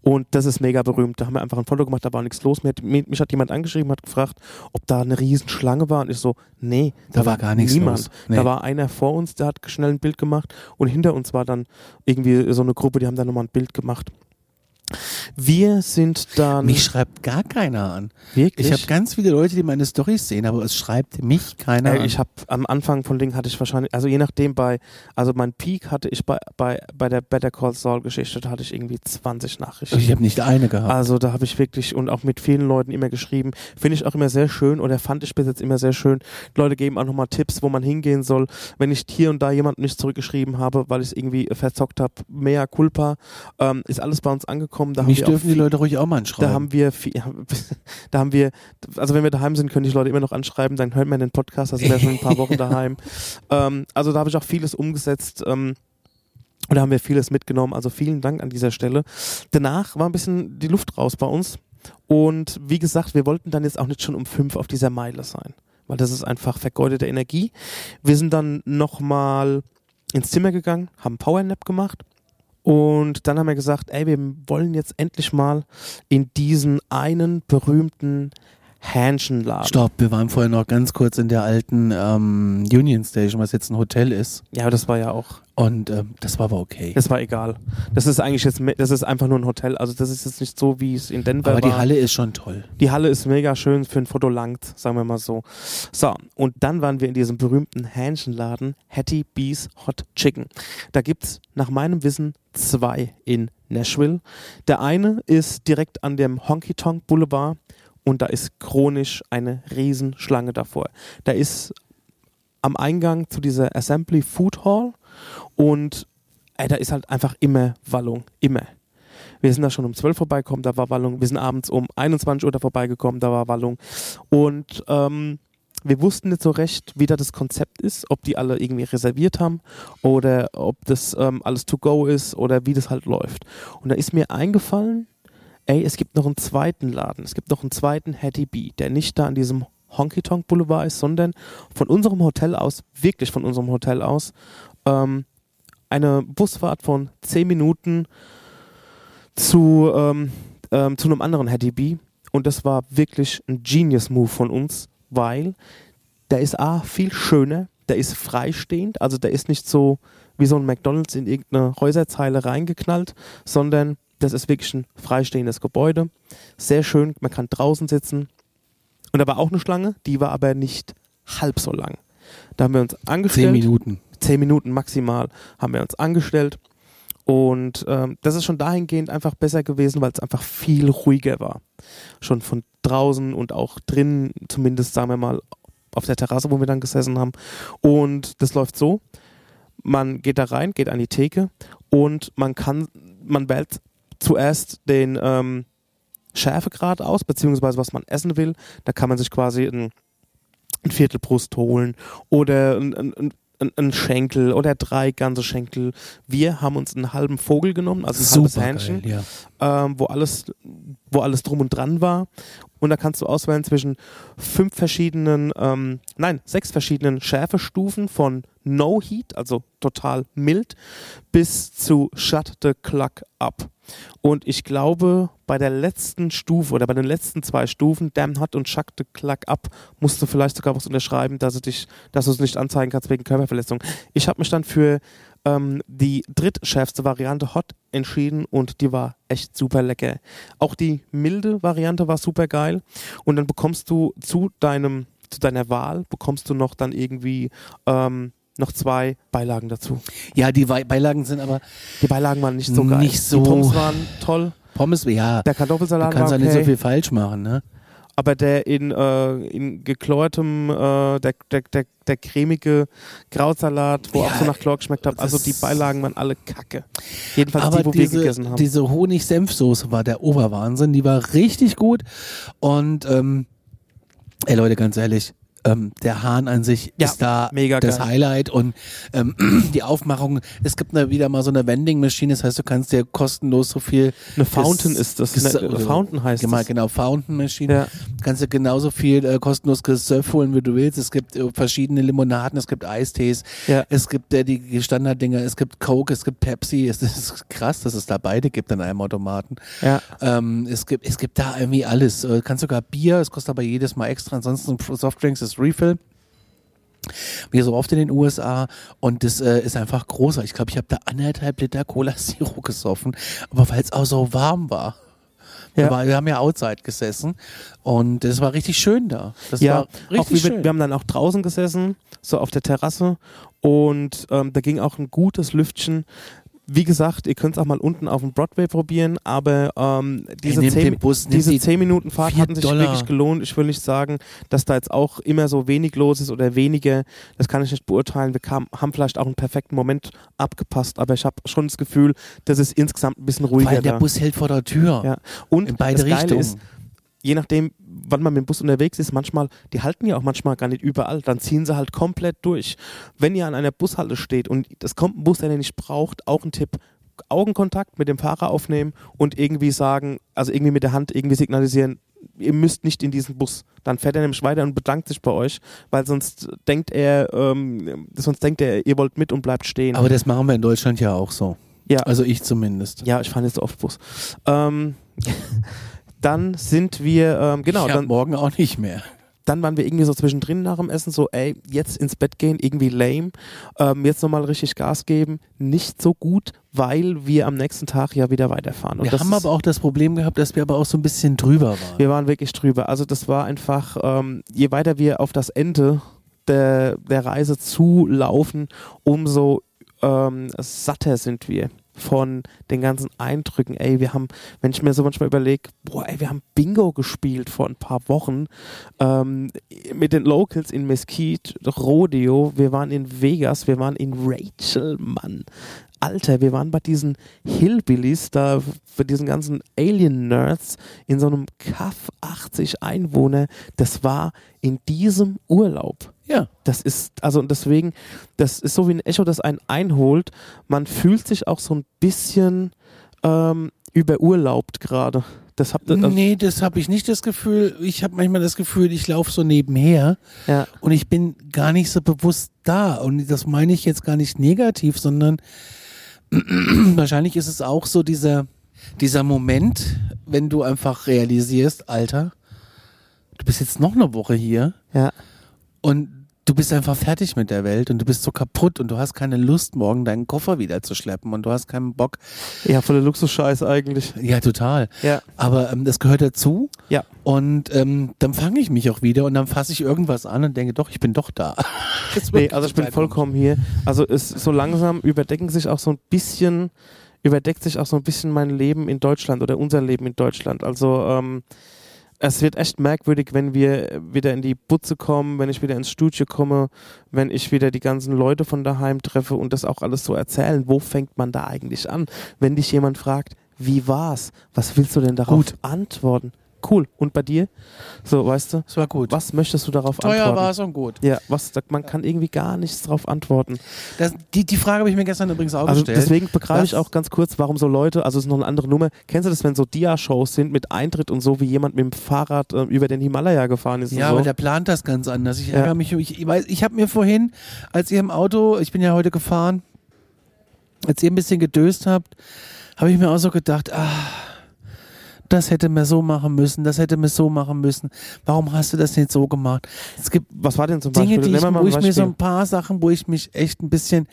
Und das ist mega berühmt. Da haben wir einfach ein Foto gemacht, da war nichts los. Mir hat, mich mich hat jemand angeschrieben, hat gefragt, ob da eine Riesenschlange war. Und ich so, nee, Da war gar nichts niemand. los. Nee. Da war einer vor uns, der hat schnell ein Bild gemacht. Und hinter uns war dann irgendwie so eine Gruppe, die haben dann nochmal ein Bild gemacht. Wir sind dann Mich schreibt gar keiner an. wirklich. Ich habe ganz viele Leute, die meine Storys sehen, aber es schreibt mich keiner Ey, an. ich habe am Anfang von Ding hatte ich wahrscheinlich, also je nachdem bei, also mein Peak hatte ich bei, bei, bei der Better Call Saul Geschichte, da hatte ich irgendwie 20 Nachrichten. ich habe nicht eine gehabt. Also da habe ich wirklich und auch mit vielen Leuten immer geschrieben. Finde ich auch immer sehr schön oder fand ich bis jetzt immer sehr schön. Leute geben auch nochmal Tipps, wo man hingehen soll. Wenn ich hier und da jemanden nicht zurückgeschrieben habe, weil ich es irgendwie verzockt habe, mea culpa, ähm, ist alles bei uns angekommen. Da Mich haben wir auch dürfen die viel- Leute ruhig auch mal anschreiben. da haben wir, viel, da haben wir, also wenn wir daheim sind, können die Leute immer noch anschreiben, dann hört man den Podcast, da sind wir schon ein paar Wochen daheim. Ähm, also da habe ich auch vieles umgesetzt. Ähm, und da haben wir vieles mitgenommen. Also vielen Dank an dieser Stelle. Danach war ein bisschen die Luft raus bei uns. Und wie gesagt, wir wollten dann jetzt auch nicht schon um fünf auf dieser Meile sein. Weil das ist einfach vergeudete Energie. Wir sind dann nochmal ins Zimmer gegangen, haben Powernap gemacht. Und dann haben wir gesagt, ey, wir wollen jetzt endlich mal in diesen einen berühmten Hähnchenladen. Stopp, wir waren vorher noch ganz kurz in der alten ähm, Union Station, was jetzt ein Hotel ist. Ja, aber das war ja auch, Und ähm, das war aber okay. das war egal. Das ist eigentlich jetzt, das ist einfach nur ein Hotel. Also das ist jetzt nicht so, wie es in Denver aber war. die Halle ist schon toll. Die Halle ist mega schön, für ein Foto langt, sagen wir mal so. So, und dann waren wir in diesem berühmten Hähnchenladen Hattie B's Hot Chicken. Da gibt's nach meinem Wissen zwei in Nashville. Der eine ist direkt an dem Honky Tonk Boulevard und da ist chronisch eine Riesenschlange davor. Da ist am Eingang zu dieser Assembly Food Hall und ey, da ist halt einfach immer Wallung, immer. Wir sind da schon um 12 vorbeigekommen, da war Wallung. Wir sind abends um 21 Uhr da vorbeigekommen, da war Wallung. Und ähm, wir wussten nicht so recht, wie da das Konzept ist, ob die alle irgendwie reserviert haben oder ob das ähm, alles to go ist oder wie das halt läuft. Und da ist mir eingefallen, ey, es gibt noch einen zweiten Laden, es gibt noch einen zweiten Hattie B, der nicht da an diesem Honky Tonk Boulevard ist, sondern von unserem Hotel aus, wirklich von unserem Hotel aus, ähm, eine Busfahrt von 10 Minuten zu, ähm, ähm, zu einem anderen Hattie B. Und das war wirklich ein Genius-Move von uns, weil der ist A, viel schöner, der ist freistehend, also der ist nicht so wie so ein McDonalds in irgendeine Häuserzeile reingeknallt, sondern das ist wirklich ein freistehendes Gebäude. Sehr schön, man kann draußen sitzen. Und da war auch eine Schlange, die war aber nicht halb so lang. Da haben wir uns angestellt Zehn Minuten. Zehn Minuten maximal haben wir uns angestellt. Und ähm, das ist schon dahingehend einfach besser gewesen, weil es einfach viel ruhiger war. Schon von draußen und auch drinnen, zumindest sagen wir mal auf der Terrasse, wo wir dann gesessen haben. Und das läuft so: Man geht da rein, geht an die Theke und man kann, man wählt zuerst den ähm, Schärfegrad aus, beziehungsweise was man essen will. Da kann man sich quasi ein, ein Viertelbrust holen oder ein, ein ein, Schenkel oder drei ganze Schenkel. Wir haben uns einen halben Vogel genommen, also ein halbes Hähnchen, geil, ja. ähm, wo, alles, wo alles drum und dran war. Und da kannst du auswählen zwischen fünf verschiedenen, ähm, nein, sechs verschiedenen Schärfestufen von No Heat, also total mild, bis zu Shut the Clock Up. Und ich glaube, bei der letzten Stufe oder bei den letzten zwei Stufen, Damn Hot und Shut the Clock Up, musst du vielleicht sogar was unterschreiben, dass du dich, dass du es nicht anzeigen kannst wegen Körperverletzung. Ich habe mich dann für ähm, die drittschärfste Variante Hot entschieden und die war echt super lecker. Auch die milde Variante war super geil und dann bekommst du zu deinem zu deiner Wahl bekommst du noch dann irgendwie ähm, noch zwei Beilagen dazu. Ja, die Beilagen sind aber Die Beilagen waren nicht so geil. Nicht so- Die Pommes waren toll. Pommes, ja. Der Du Kartoffelsalat kannst war ja nicht so okay, viel falsch machen, ne? aber der in, äh, in geklortem, äh, der, der, der, der cremige Krautsalat, wo Ja, auch so nach Chlor geschmeckt hat. Also die Beilagen waren alle kacke. Jedenfalls Aber die, wo wir diese, gegessen haben. diese Honig-Senfsoße war der Oberwahnsinn. Die war richtig gut. Und, ähm, ey Leute, ganz ehrlich, ähm, der Hahn an sich Ja, ist da mega das geil. Highlight und ähm, die Aufmachung. Es gibt da wieder mal so eine Vending Machine, das heißt, du kannst dir kostenlos so viel Eine Fountain ges- ist das. ges- Eine, Fountain heißt genau, das. genau Fountain Machine. Ja. Kannst du genauso viel äh, kostenlos Surf holen, wie du willst. Es gibt äh, verschiedene Limonaden, es gibt Eistees, Ja. es gibt äh, die Standarddinger, es gibt Coke, es gibt Pepsi. Es ist krass, dass es da beide gibt an einem Automaten. Ja. Ähm, es, gibt, es gibt da irgendwie alles. Äh, kannst sogar Bier, es kostet aber jedes Mal extra. Ansonsten Softdrinks ist Refill. Wie so oft in den USA. Und das äh, ist einfach großartig. Ich glaube, ich habe da anderthalb Liter Cola Zero gesoffen. Aber weil es auch so warm war. Ja. Wir, war, wir haben ja outside gesessen und es war richtig schön da. Das ja, war richtig wir, schön. wir haben dann auch draußen gesessen, so auf der Terrasse und ähm, da ging auch ein gutes Lüftchen. Wie gesagt, ihr könnt es auch mal unten auf dem Broadway probieren, aber ähm, diese, nehmt zehn, Bus, diese die 10 Minuten Fahrt hatten sich Dollar. wirklich gelohnt. Ich will nicht sagen, dass da jetzt auch immer so wenig los ist oder weniger. Das kann ich nicht beurteilen. Wir kam, haben vielleicht auch einen perfekten Moment abgepasst, aber ich habe schon das Gefühl, dass es insgesamt ein bisschen ruhiger Weil der da. Bus hält vor der Tür. Ja. Und In beide das Geile Richtungen. ist, je nachdem, wann man mit dem Bus unterwegs ist, manchmal, die halten ja auch manchmal gar nicht überall, dann ziehen sie halt komplett durch. Wenn ihr an einer Bushalte steht und es kommt ein Bus, der ihr nicht braucht, auch ein Tipp, Augenkontakt mit dem Fahrer aufnehmen und irgendwie sagen, also irgendwie mit der Hand irgendwie signalisieren, ihr müsst nicht in diesen Bus. Dann fährt er nämlich weiter und bedankt sich bei euch, weil sonst denkt er, ähm, sonst denkt er, ihr wollt mit und bleibt stehen. Aber das machen wir in Deutschland ja auch so. ja, Also ich zumindest. ja, ich fahre so oft Bus. Ähm, dann sind wir, ähm, genau, ich dann, morgen auch nicht mehr. dann waren wir irgendwie so zwischendrin nach dem Essen, so, ey, jetzt ins Bett gehen, irgendwie lame. Ähm, jetzt nochmal richtig Gas geben, nicht so gut, weil wir am nächsten Tag ja wieder weiterfahren. Und Wir haben aber auch das Problem gehabt, dass wir aber auch so ein bisschen drüber waren. wir waren wirklich drüber. Also das war einfach, ähm, je weiter wir auf das Ende der, der Reise zulaufen, umso ähm, satter sind wir von den ganzen Eindrücken. Ey, wir haben, wenn ich mir so manchmal überlege, boah, ey, wir haben Bingo gespielt vor ein paar Wochen ähm, mit den Locals in Mesquite, Rodeo, wir waren in Vegas, wir waren in Rachel, Mann. Alter, wir waren bei diesen Hillbillies, da für diesen ganzen Alien-Nerds in so einem Kaff 80 Einwohner. Das war in diesem Urlaub. Ja. Das ist, also deswegen, das ist so wie ein Echo, das einen einholt. Man fühlt sich auch so ein bisschen ähm, überurlaubt gerade. Das habt ihr, also, nee, das habe ich nicht das Gefühl. Ich habe manchmal das Gefühl, ich laufe so nebenher ja, und ich bin gar nicht so bewusst da. Und das meine ich jetzt gar nicht negativ, sondern wahrscheinlich ist es auch so dieser, dieser Moment, wenn du einfach realisierst, Alter, du bist jetzt noch eine Woche hier ja, und du bist einfach fertig mit der Welt und du bist so kaputt und du hast keine Lust, morgen deinen Koffer wieder zu schleppen und du hast keinen Bock. ja, voller Luxusscheiß eigentlich. Ja, total. Ja, Aber ähm, das gehört dazu. ja. Und ähm, dann fange ich mich auch wieder und dann fasse ich irgendwas an und denke, doch, ich bin doch da. Nee, also ich bin vollkommen hier. Also es so langsam überdecken sich auch so ein bisschen, überdeckt sich auch so ein bisschen mein Leben in Deutschland oder unser Leben in Deutschland. Also ähm, es wird echt merkwürdig, wenn wir wieder in die Butze kommen, wenn ich wieder ins Studio komme, wenn ich wieder die ganzen Leute von daheim treffe und das auch alles so erzählen. Wo fängt man da eigentlich an? Wenn dich jemand fragt, wie war's? Was willst du denn darauf Gut. antworten? Cool. Und bei dir? So, weißt du? Das war gut. Was möchtest du darauf Teuer antworten? war es und gut. Ja, was, man kann irgendwie gar nichts drauf antworten. Das, die, die Frage habe ich mir gestern übrigens auch Also gestellt. deswegen begreife ich auch ganz kurz, warum so Leute, also es ist noch eine andere Nummer, kennst du das, wenn so Dia-Shows sind mit Eintritt und so, wie jemand mit dem Fahrrad äh, über den Himalaya gefahren ist ja, und aber so? der plant das ganz anders. Ich Ja. ärgere mich. Ich, ich, ich habe mir vorhin, als ihr im Auto, ich bin ja heute gefahren, als ihr ein bisschen gedöst habt, habe ich mir auch so gedacht, ah, das hätte man so machen müssen, das hätte man so machen müssen. Warum hast du das nicht so gemacht? Es gibt Was war denn zum Dinge, Beispiel? die ich, wo ich mir so ein paar Sachen, wo ich mich echt ein bisschen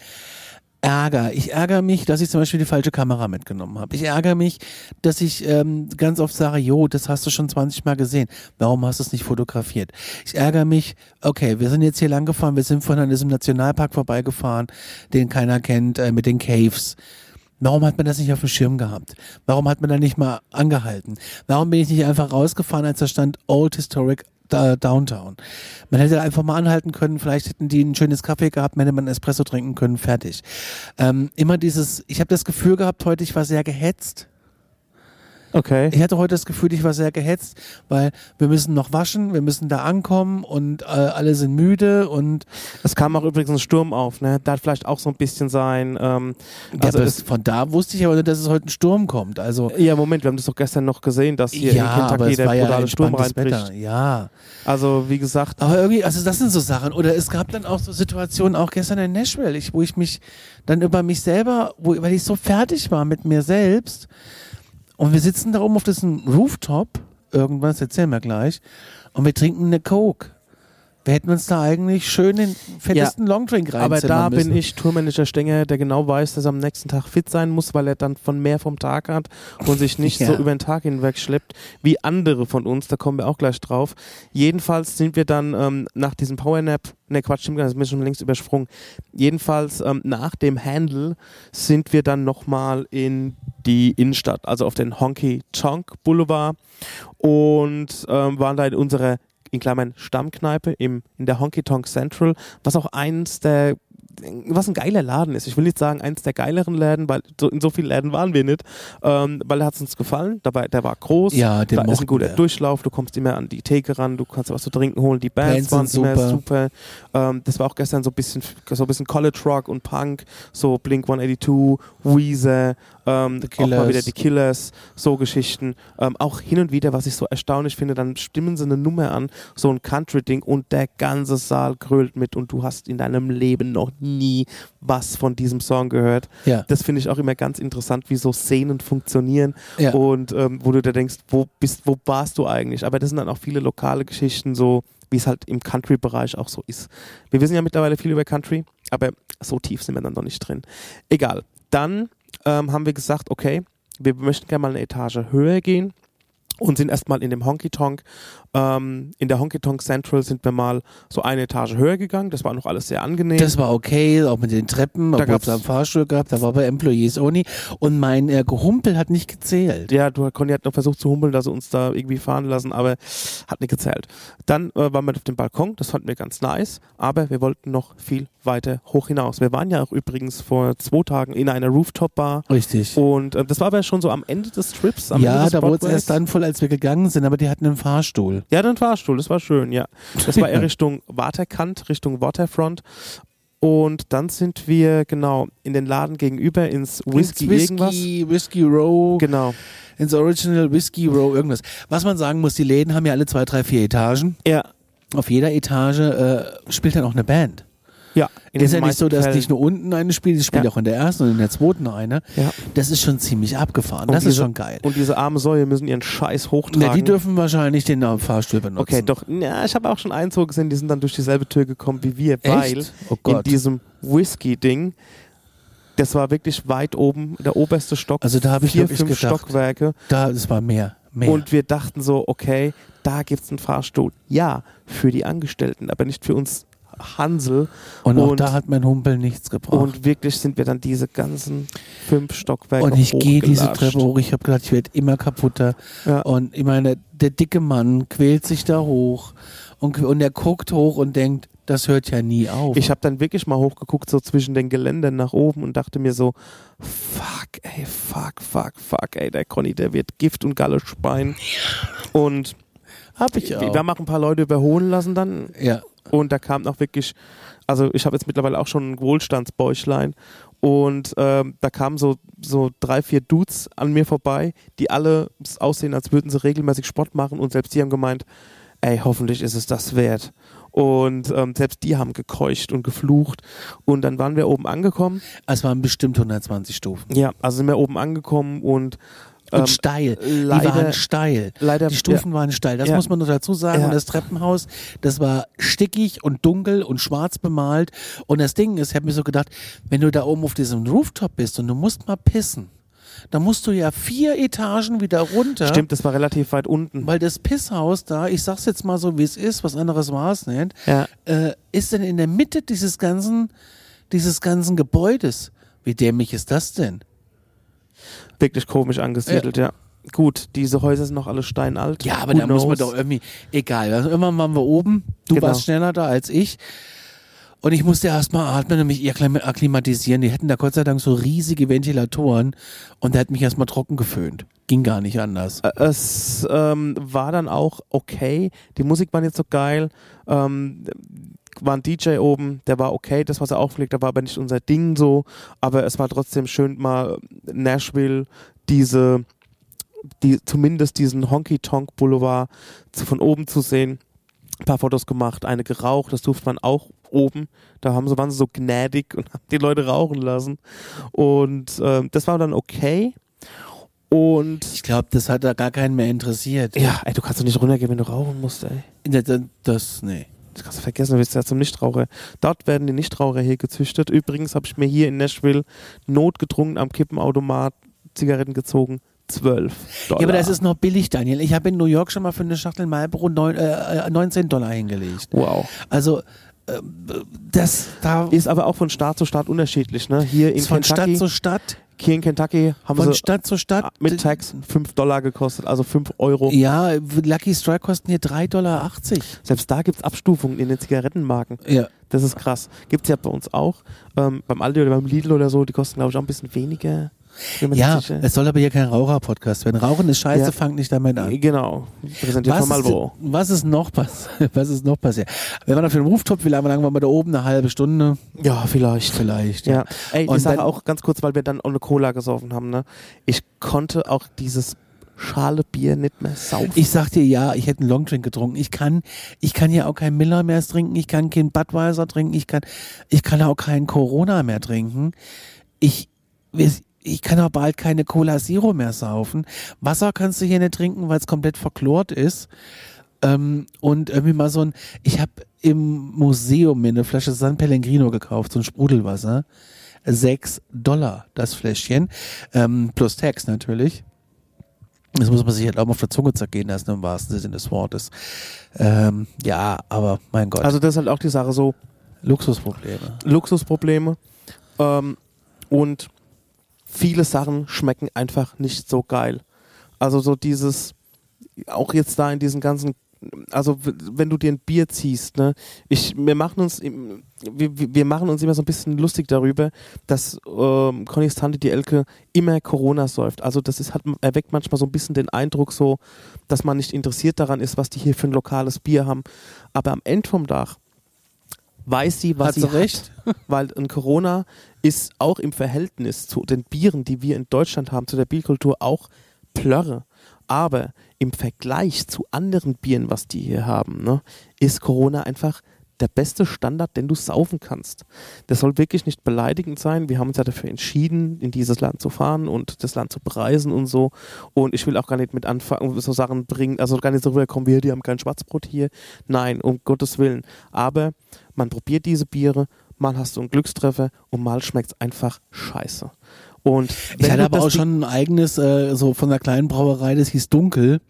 ärgere. Ich ärgere mich, dass ich zum Beispiel die falsche Kamera mitgenommen habe. Ich ärgere mich, dass ich ähm, ganz oft sage, jo, das hast du schon 20 Mal gesehen. Warum hast du es nicht fotografiert? Ich ärgere mich, okay, wir sind jetzt hier lang gefahren, wir sind von an diesem Nationalpark vorbeigefahren, den keiner kennt, äh, mit den Caves. Warum hat man das nicht auf dem Schirm gehabt? Warum hat man da nicht mal angehalten? Warum bin ich nicht einfach rausgefahren, als da stand Old Historic da- Downtown? Man hätte einfach mal anhalten können, vielleicht hätten die ein schönes Kaffee gehabt, man hätte man Espresso trinken können, fertig. Ähm, immer dieses, ich habe das Gefühl gehabt heute, ich war sehr gehetzt. Okay. Ich hatte heute das Gefühl, ich war sehr gehetzt, weil wir müssen noch waschen, wir müssen da ankommen und äh, alle sind müde und Es kam auch übrigens ein Sturm auf, ne? Da hat vielleicht auch so ein bisschen sein. Ähm, also ja, von da wusste ich aber nicht, dass es heute ein Sturm kommt. Also ja, Moment, wir haben das doch gestern noch gesehen, dass hier in ja, aber Kentucky es der war ja brutale Sturm reinbricht. Wetter. Ja, Also wie gesagt, aber irgendwie, also das sind so Sachen. Oder es gab dann auch so Situationen, auch gestern in Nashville, ich, wo ich mich dann über mich selber, wo, weil ich so fertig war mit mir selbst. Und wir sitzen da oben auf diesem Rooftop, irgendwas, erzählen wir gleich, und wir trinken eine Coke. Wir hätten uns da eigentlich schön den fettesten Longdrink aber reinzimmern da müssen. bin ich Tourmanager Stenger, der genau weiß, dass er am nächsten Tag fit sein muss, weil er dann von mehr vom Tag hat und sich nicht Ja. so über den Tag hinweg schleppt wie andere von uns. Da kommen wir auch gleich drauf. Jedenfalls sind wir dann ähm, nach diesem Powernap, ne Quatsch, stimmt gar nicht, das ist mir schon längst übersprungen. Jedenfalls ähm, nach dem Handle sind wir dann nochmal in die Innenstadt, also auf den Honky Tonk Boulevard und ähm, waren da in unserer in Klammern Stammkneipe im, in der Honky Tonk Central, was auch eins der was ein geiler Laden ist. Ich will nicht sagen, eins der geileren Läden, weil so, in so vielen Läden waren wir nicht. Ähm, weil er hat uns gefallen. Dabei, der war groß. Ja, den da ist ein guter wir. Durchlauf. Du kommst immer an die Theke ran. Du kannst was zu trinken holen. Die Bands, Bands waren sind immer super. super. Ähm, das war auch gestern so ein bisschen, so ein bisschen College Rock und Punk. So Blink 182, Weezer, ähm, auch mal wieder die Killers, so Geschichten. Ähm, auch hin und wieder, was ich so erstaunlich finde, dann stimmen sie eine Nummer an, so ein Country-Ding und der ganze Saal grölt mit und du hast in deinem Leben noch nie was von diesem Song gehört. ja, Das finde ich auch immer ganz interessant, wie so Szenen funktionieren ja. und ähm, wo du da denkst, wo bist, wo warst du eigentlich? Aber das sind dann auch viele lokale Geschichten, so wie es halt im Country-Bereich auch so ist. Wir wissen ja mittlerweile viel über Country, aber so tief sind wir dann noch nicht drin. Egal. Dann ähm, haben wir gesagt, okay, wir möchten gerne mal eine Etage höher gehen und sind erstmal in dem Honky Tonk. Ähm, in der Honky Tonk Central sind wir mal so eine Etage höher gegangen. Das war noch alles sehr angenehm. Das war okay, auch mit den Treppen, Da obwohl es einen Fahrstuhl gab, da war bei Employees Only. Und mein äh, Gehumpel hat nicht gezählt. Ja, du Conny hat noch versucht zu humpeln, dass sie uns da irgendwie fahren lassen, aber hat nicht gezählt. Dann äh, waren wir auf dem Balkon, das fanden wir ganz nice, aber wir wollten noch viel weiter hoch hinaus. Wir waren ja auch übrigens vor zwei Tagen in einer Rooftop-Bar Richtig. und äh, das war aber schon so am Ende des Trips. Am Ende ja, des da wurde es erst dann voll, als wir gegangen sind, aber die hatten einen Fahrstuhl. Ja, dann Fahrstuhl, das war schön, ja. Das war eher Richtung Waterkant, Richtung Waterfront. Und dann sind wir genau in den Laden gegenüber ins Whisky, Ins irgendwas. Whisky, Whisky Row, Genau. ins Original Whisky Row, irgendwas. Was man sagen muss, die Läden haben ja alle zwei, drei, vier Etagen. Ja. Auf jeder Etage äh, spielt dann auch eine Band. Ja. in ist ja nicht so, dass Fällen. nicht nur unten eine spielt, die spielt Ja. auch in der ersten und in der zweiten eine. Ja. Das ist schon ziemlich abgefahren. Und das ist diese- schon geil. Und diese arme Säue müssen ihren Scheiß hochtragen. Ne, die dürfen wahrscheinlich den Fahrstuhl benutzen. Okay, doch. Ja, ich habe auch schon einen so gesehen, die sind dann durch dieselbe Tür gekommen wie wir, weil Echt? Oh in diesem Whisky-Ding, das war wirklich weit oben, der oberste Stock, Also da habe ich vier, fünf gedacht, Stockwerke. da, das war mehr. mehr. Und wir dachten so, okay, da gibt's einen Fahrstuhl. Ja, für die Angestellten, aber nicht für uns Hansel. Und auch und- da hat mein Humpel nichts gebraucht. Und wirklich sind wir dann diese ganzen fünf Stockwerke Und ich gehe diese. Treppe hoch. Ich habe gedacht, ich werde immer kaputter. Ja. Und ich meine, der dicke Mann quält sich da hoch und, und er guckt hoch und denkt, das hört ja nie auf. Ich habe dann wirklich mal hochgeguckt, so zwischen den Geländern nach oben und dachte mir so, fuck, ey, fuck, fuck, fuck, ey, der Conny, der wird Gift und Galle speien. Und hab ich auch. wir haben auch ein paar Leute überholen lassen dann Ja. Und da kam auch wirklich, also ich habe jetzt mittlerweile auch schon ein Wohlstandsbäuchlein und ähm, da kamen so, so drei, vier Dudes an mir vorbei, die alle aussehen, als würden sie regelmäßig Sport machen und selbst die haben gemeint, ey, hoffentlich ist es das wert. Und ähm, selbst die haben gekeucht und geflucht. Und dann waren wir oben angekommen. Es waren bestimmt 120 Stufen. Ja, also sind wir oben angekommen und Und ähm, steil. Die leider, waren steil. leider Die Stufen waren steil. Das Ja. muss man nur dazu sagen. Ja. Und das Treppenhaus, das war stickig und dunkel und schwarz bemalt. Und das Ding ist, ich habe mir so gedacht, wenn du da oben auf diesem Rooftop bist und du musst mal pissen, dann musst du ja vier Etagen wieder runter. Stimmt, das war relativ weit unten. Weil das Pisshaus da, ich sag's jetzt mal so, wie es ist, was anderes war es nicht, Ja. äh, ist denn in der Mitte dieses ganzen, dieses ganzen Gebäudes. Wie dämlich ist das denn? Wirklich komisch angesiedelt, ja. Gut, diese Häuser sind noch alle steinalt. Ja, aber Who da muss man doch irgendwie, egal, also irgendwann waren wir oben, du Genau. warst schneller da als ich. Und ich musste erstmal atmen und mich akklim- akklimatisieren. Die hätten da Gott sei Dank so riesige Ventilatoren und der hat mich erstmal trocken geföhnt. Ging gar nicht anders. Es ähm, war dann auch okay. Die Musik war nicht so geil. Ähm, war ein DJ oben, der war okay, das, was er aufgelegt hat, war aber nicht unser Ding so. Aber es war trotzdem schön, mal Nashville, diese, die, zumindest diesen Honky Tonk Boulevard zu, von oben zu sehen. Ein paar Fotos gemacht, eine geraucht, das durfte man auch oben. Da haben sie, waren sie so gnädig und haben die Leute rauchen lassen. Und ähm, das war dann okay. Und Ich glaube, das hat da gar keinen mehr interessiert. ja, ey, du kannst doch nicht runtergehen, wenn du rauchen musst, ey. Das, das nee. Das kannst du vergessen, du bist ja zum Nichtraucher. Dort werden die Nichtraucher hier gezüchtet. Übrigens habe ich mir hier in Nashville notgedrungen am Kippenautomat Zigaretten gezogen. 12 Dollar. Ja, aber das ist noch billig, Daniel. Ich habe in New York schon mal für eine Schachtel Marlboro neun, äh, 19 Dollar hingelegt. Wow. Also, äh, das da Ist aber auch von Staat zu Staat unterschiedlich, ne? Hier in von Kentucky, Stadt zu Stadt, hier in Kentucky haben von sie Stadt zu Stadt. mit Tax 5 Dollar gekostet, also 5 Euro. Ja, Lucky Strike kosten hier 3,80 Dollar. Selbst da gibt es Abstufungen in den Zigarettenmarken. Ja. Das ist krass. Gibt es ja bei uns auch. Ähm, beim Aldi oder beim Lidl oder so, die kosten, glaube ich, auch ein bisschen weniger. Ja, es soll aber hier kein Raucher-Podcast werden. Rauchen ist scheiße, Ja. fangt nicht damit an. Genau. Präsentiert von Was ist, was ist noch passiert? Was ist noch passiert? Wir waren auf dem Rooftop, wie lange waren wir da oben? Eine halbe Stunde? Ja, vielleicht. Vielleicht. Ja. Ey, die Und Sache dann- auch ganz kurz, weil wir dann auch eine Cola gesoffen haben, ne? Ich konnte auch dieses Schale Bier nicht mehr saufen. Ich sag dir ja, ich hätte einen Longdrink getrunken. Ich kann, ich kann ja auch kein Miller mehr trinken, ich kann kein Budweiser trinken, ich kann, ich kann auch keinen Corona mehr trinken. Ich, ich kann auch bald keine Cola Zero mehr saufen. Wasser kannst du hier nicht trinken, weil es komplett verchlort ist. Ähm, und irgendwie mal so ein, ich habe im Museum mir eine Flasche San Pellegrino gekauft, so ein Sprudelwasser. Sechs Dollar das Fläschchen, ähm, plus Tax natürlich. Das muss man sich halt auch mal auf der Zunge zergehen lassen, im wahrsten Sinne des Wortes. Ähm, ja, aber mein Gott, Also das ist halt auch die Sache so, Luxusprobleme. Luxusprobleme. Ähm, und viele Sachen schmecken einfach nicht so geil. Also so dieses, auch jetzt da in diesen ganzen, also wenn du dir ein Bier ziehst, ne, ich, wir machen uns, wir wir machen uns immer so ein bisschen lustig darüber, dass ähm, Connys Tante, die Elke, immer Corona säuft. Also das ist halt, erweckt manchmal so ein bisschen den Eindruck so, dass man nicht interessiert daran ist, was die hier für ein lokales Bier haben. Aber am Ende vom Tag weiß sie, was Hat sie sie hat recht? weil ein Corona ist auch im Verhältnis zu den Bieren, die wir in Deutschland haben, zu der Bierkultur auch Plörre. Aber im Vergleich zu anderen Bieren, was die hier haben, ne, ist Corona einfach der beste Standard, den du saufen kannst. Das soll wirklich nicht beleidigend sein. Wir haben uns ja dafür entschieden, in dieses Land zu fahren und das Land zu bereisen und so. Und ich will auch gar nicht mit anfangen, so Sachen bringen, also gar nicht so rüberkommen, wir, die haben kein Schwarzbrot hier. Nein, um Gottes Willen. Aber man probiert diese Biere, mal hast du einen Glückstreffer und mal schmeckt es einfach scheiße. Und Ich hatte aber auch schon ein eigenes, äh, so von einer kleinen Brauerei, das hieß Dunkel.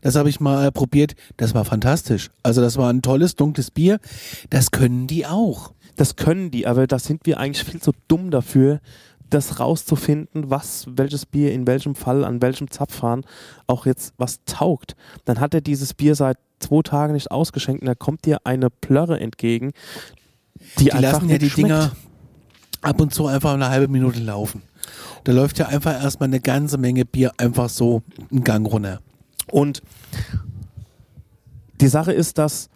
Das habe ich mal äh, probiert. Das war fantastisch. Also das war ein tolles, dunkles Bier. Das können die auch. Das können die, aber da sind wir eigentlich viel zu dumm dafür, das rauszufinden, was, welches Bier in welchem Fall, an welchem Zapfhahn auch jetzt was taugt. Dann hat er dieses Bier seit zwei Tagen nicht ausgeschenkt und da kommt dir eine Plörre entgegen, die, Die lassen ja die schmeckt. Dinger ab und zu einfach eine halbe Minute laufen. Da läuft ja einfach erstmal eine ganze Menge Bier einfach so einen Gang runter. Und die Sache ist, dass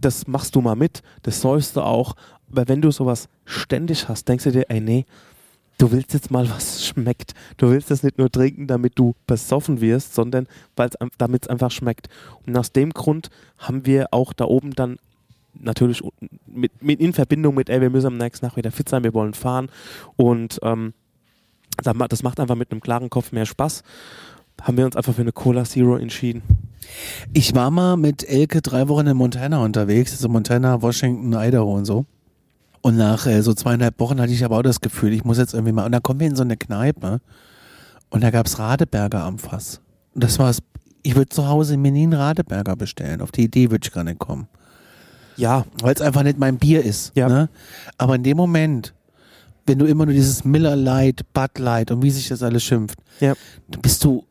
das machst du mal mit, das säufst du auch, aber wenn du sowas ständig hast, denkst du dir, ey nee, du willst jetzt mal was schmeckt. Du willst das nicht nur trinken, damit du besoffen wirst, sondern damit es einfach schmeckt. Und aus dem Grund haben wir auch da oben dann natürlich mit, mit in Verbindung mit, ey, wir müssen am nächsten Tag wieder fit sein, wir wollen fahren und ähm, das macht einfach mit einem klaren Kopf mehr Spaß. Haben wir uns einfach für eine Cola Zero entschieden. Ich war mal mit Elke drei Wochen in Montana unterwegs, also Montana, Washington, Idaho und so. Und nach äh, so zweieinhalb Wochen hatte ich aber auch das Gefühl, ich muss jetzt irgendwie mal. Und dann kommen wir in so eine Kneipe und da gab's Radeberger am Fass. Und das war's. Ich würde zu Hause mir nie einen Radeberger bestellen. Auf die Idee würde ich gar nicht kommen. Ja, Weil es einfach nicht mein Bier ist. Ja. Ne? Aber in dem Moment, wenn du immer nur dieses Miller Light, Bud Light und wie sich das alles schimpft, Ja. dann bist du.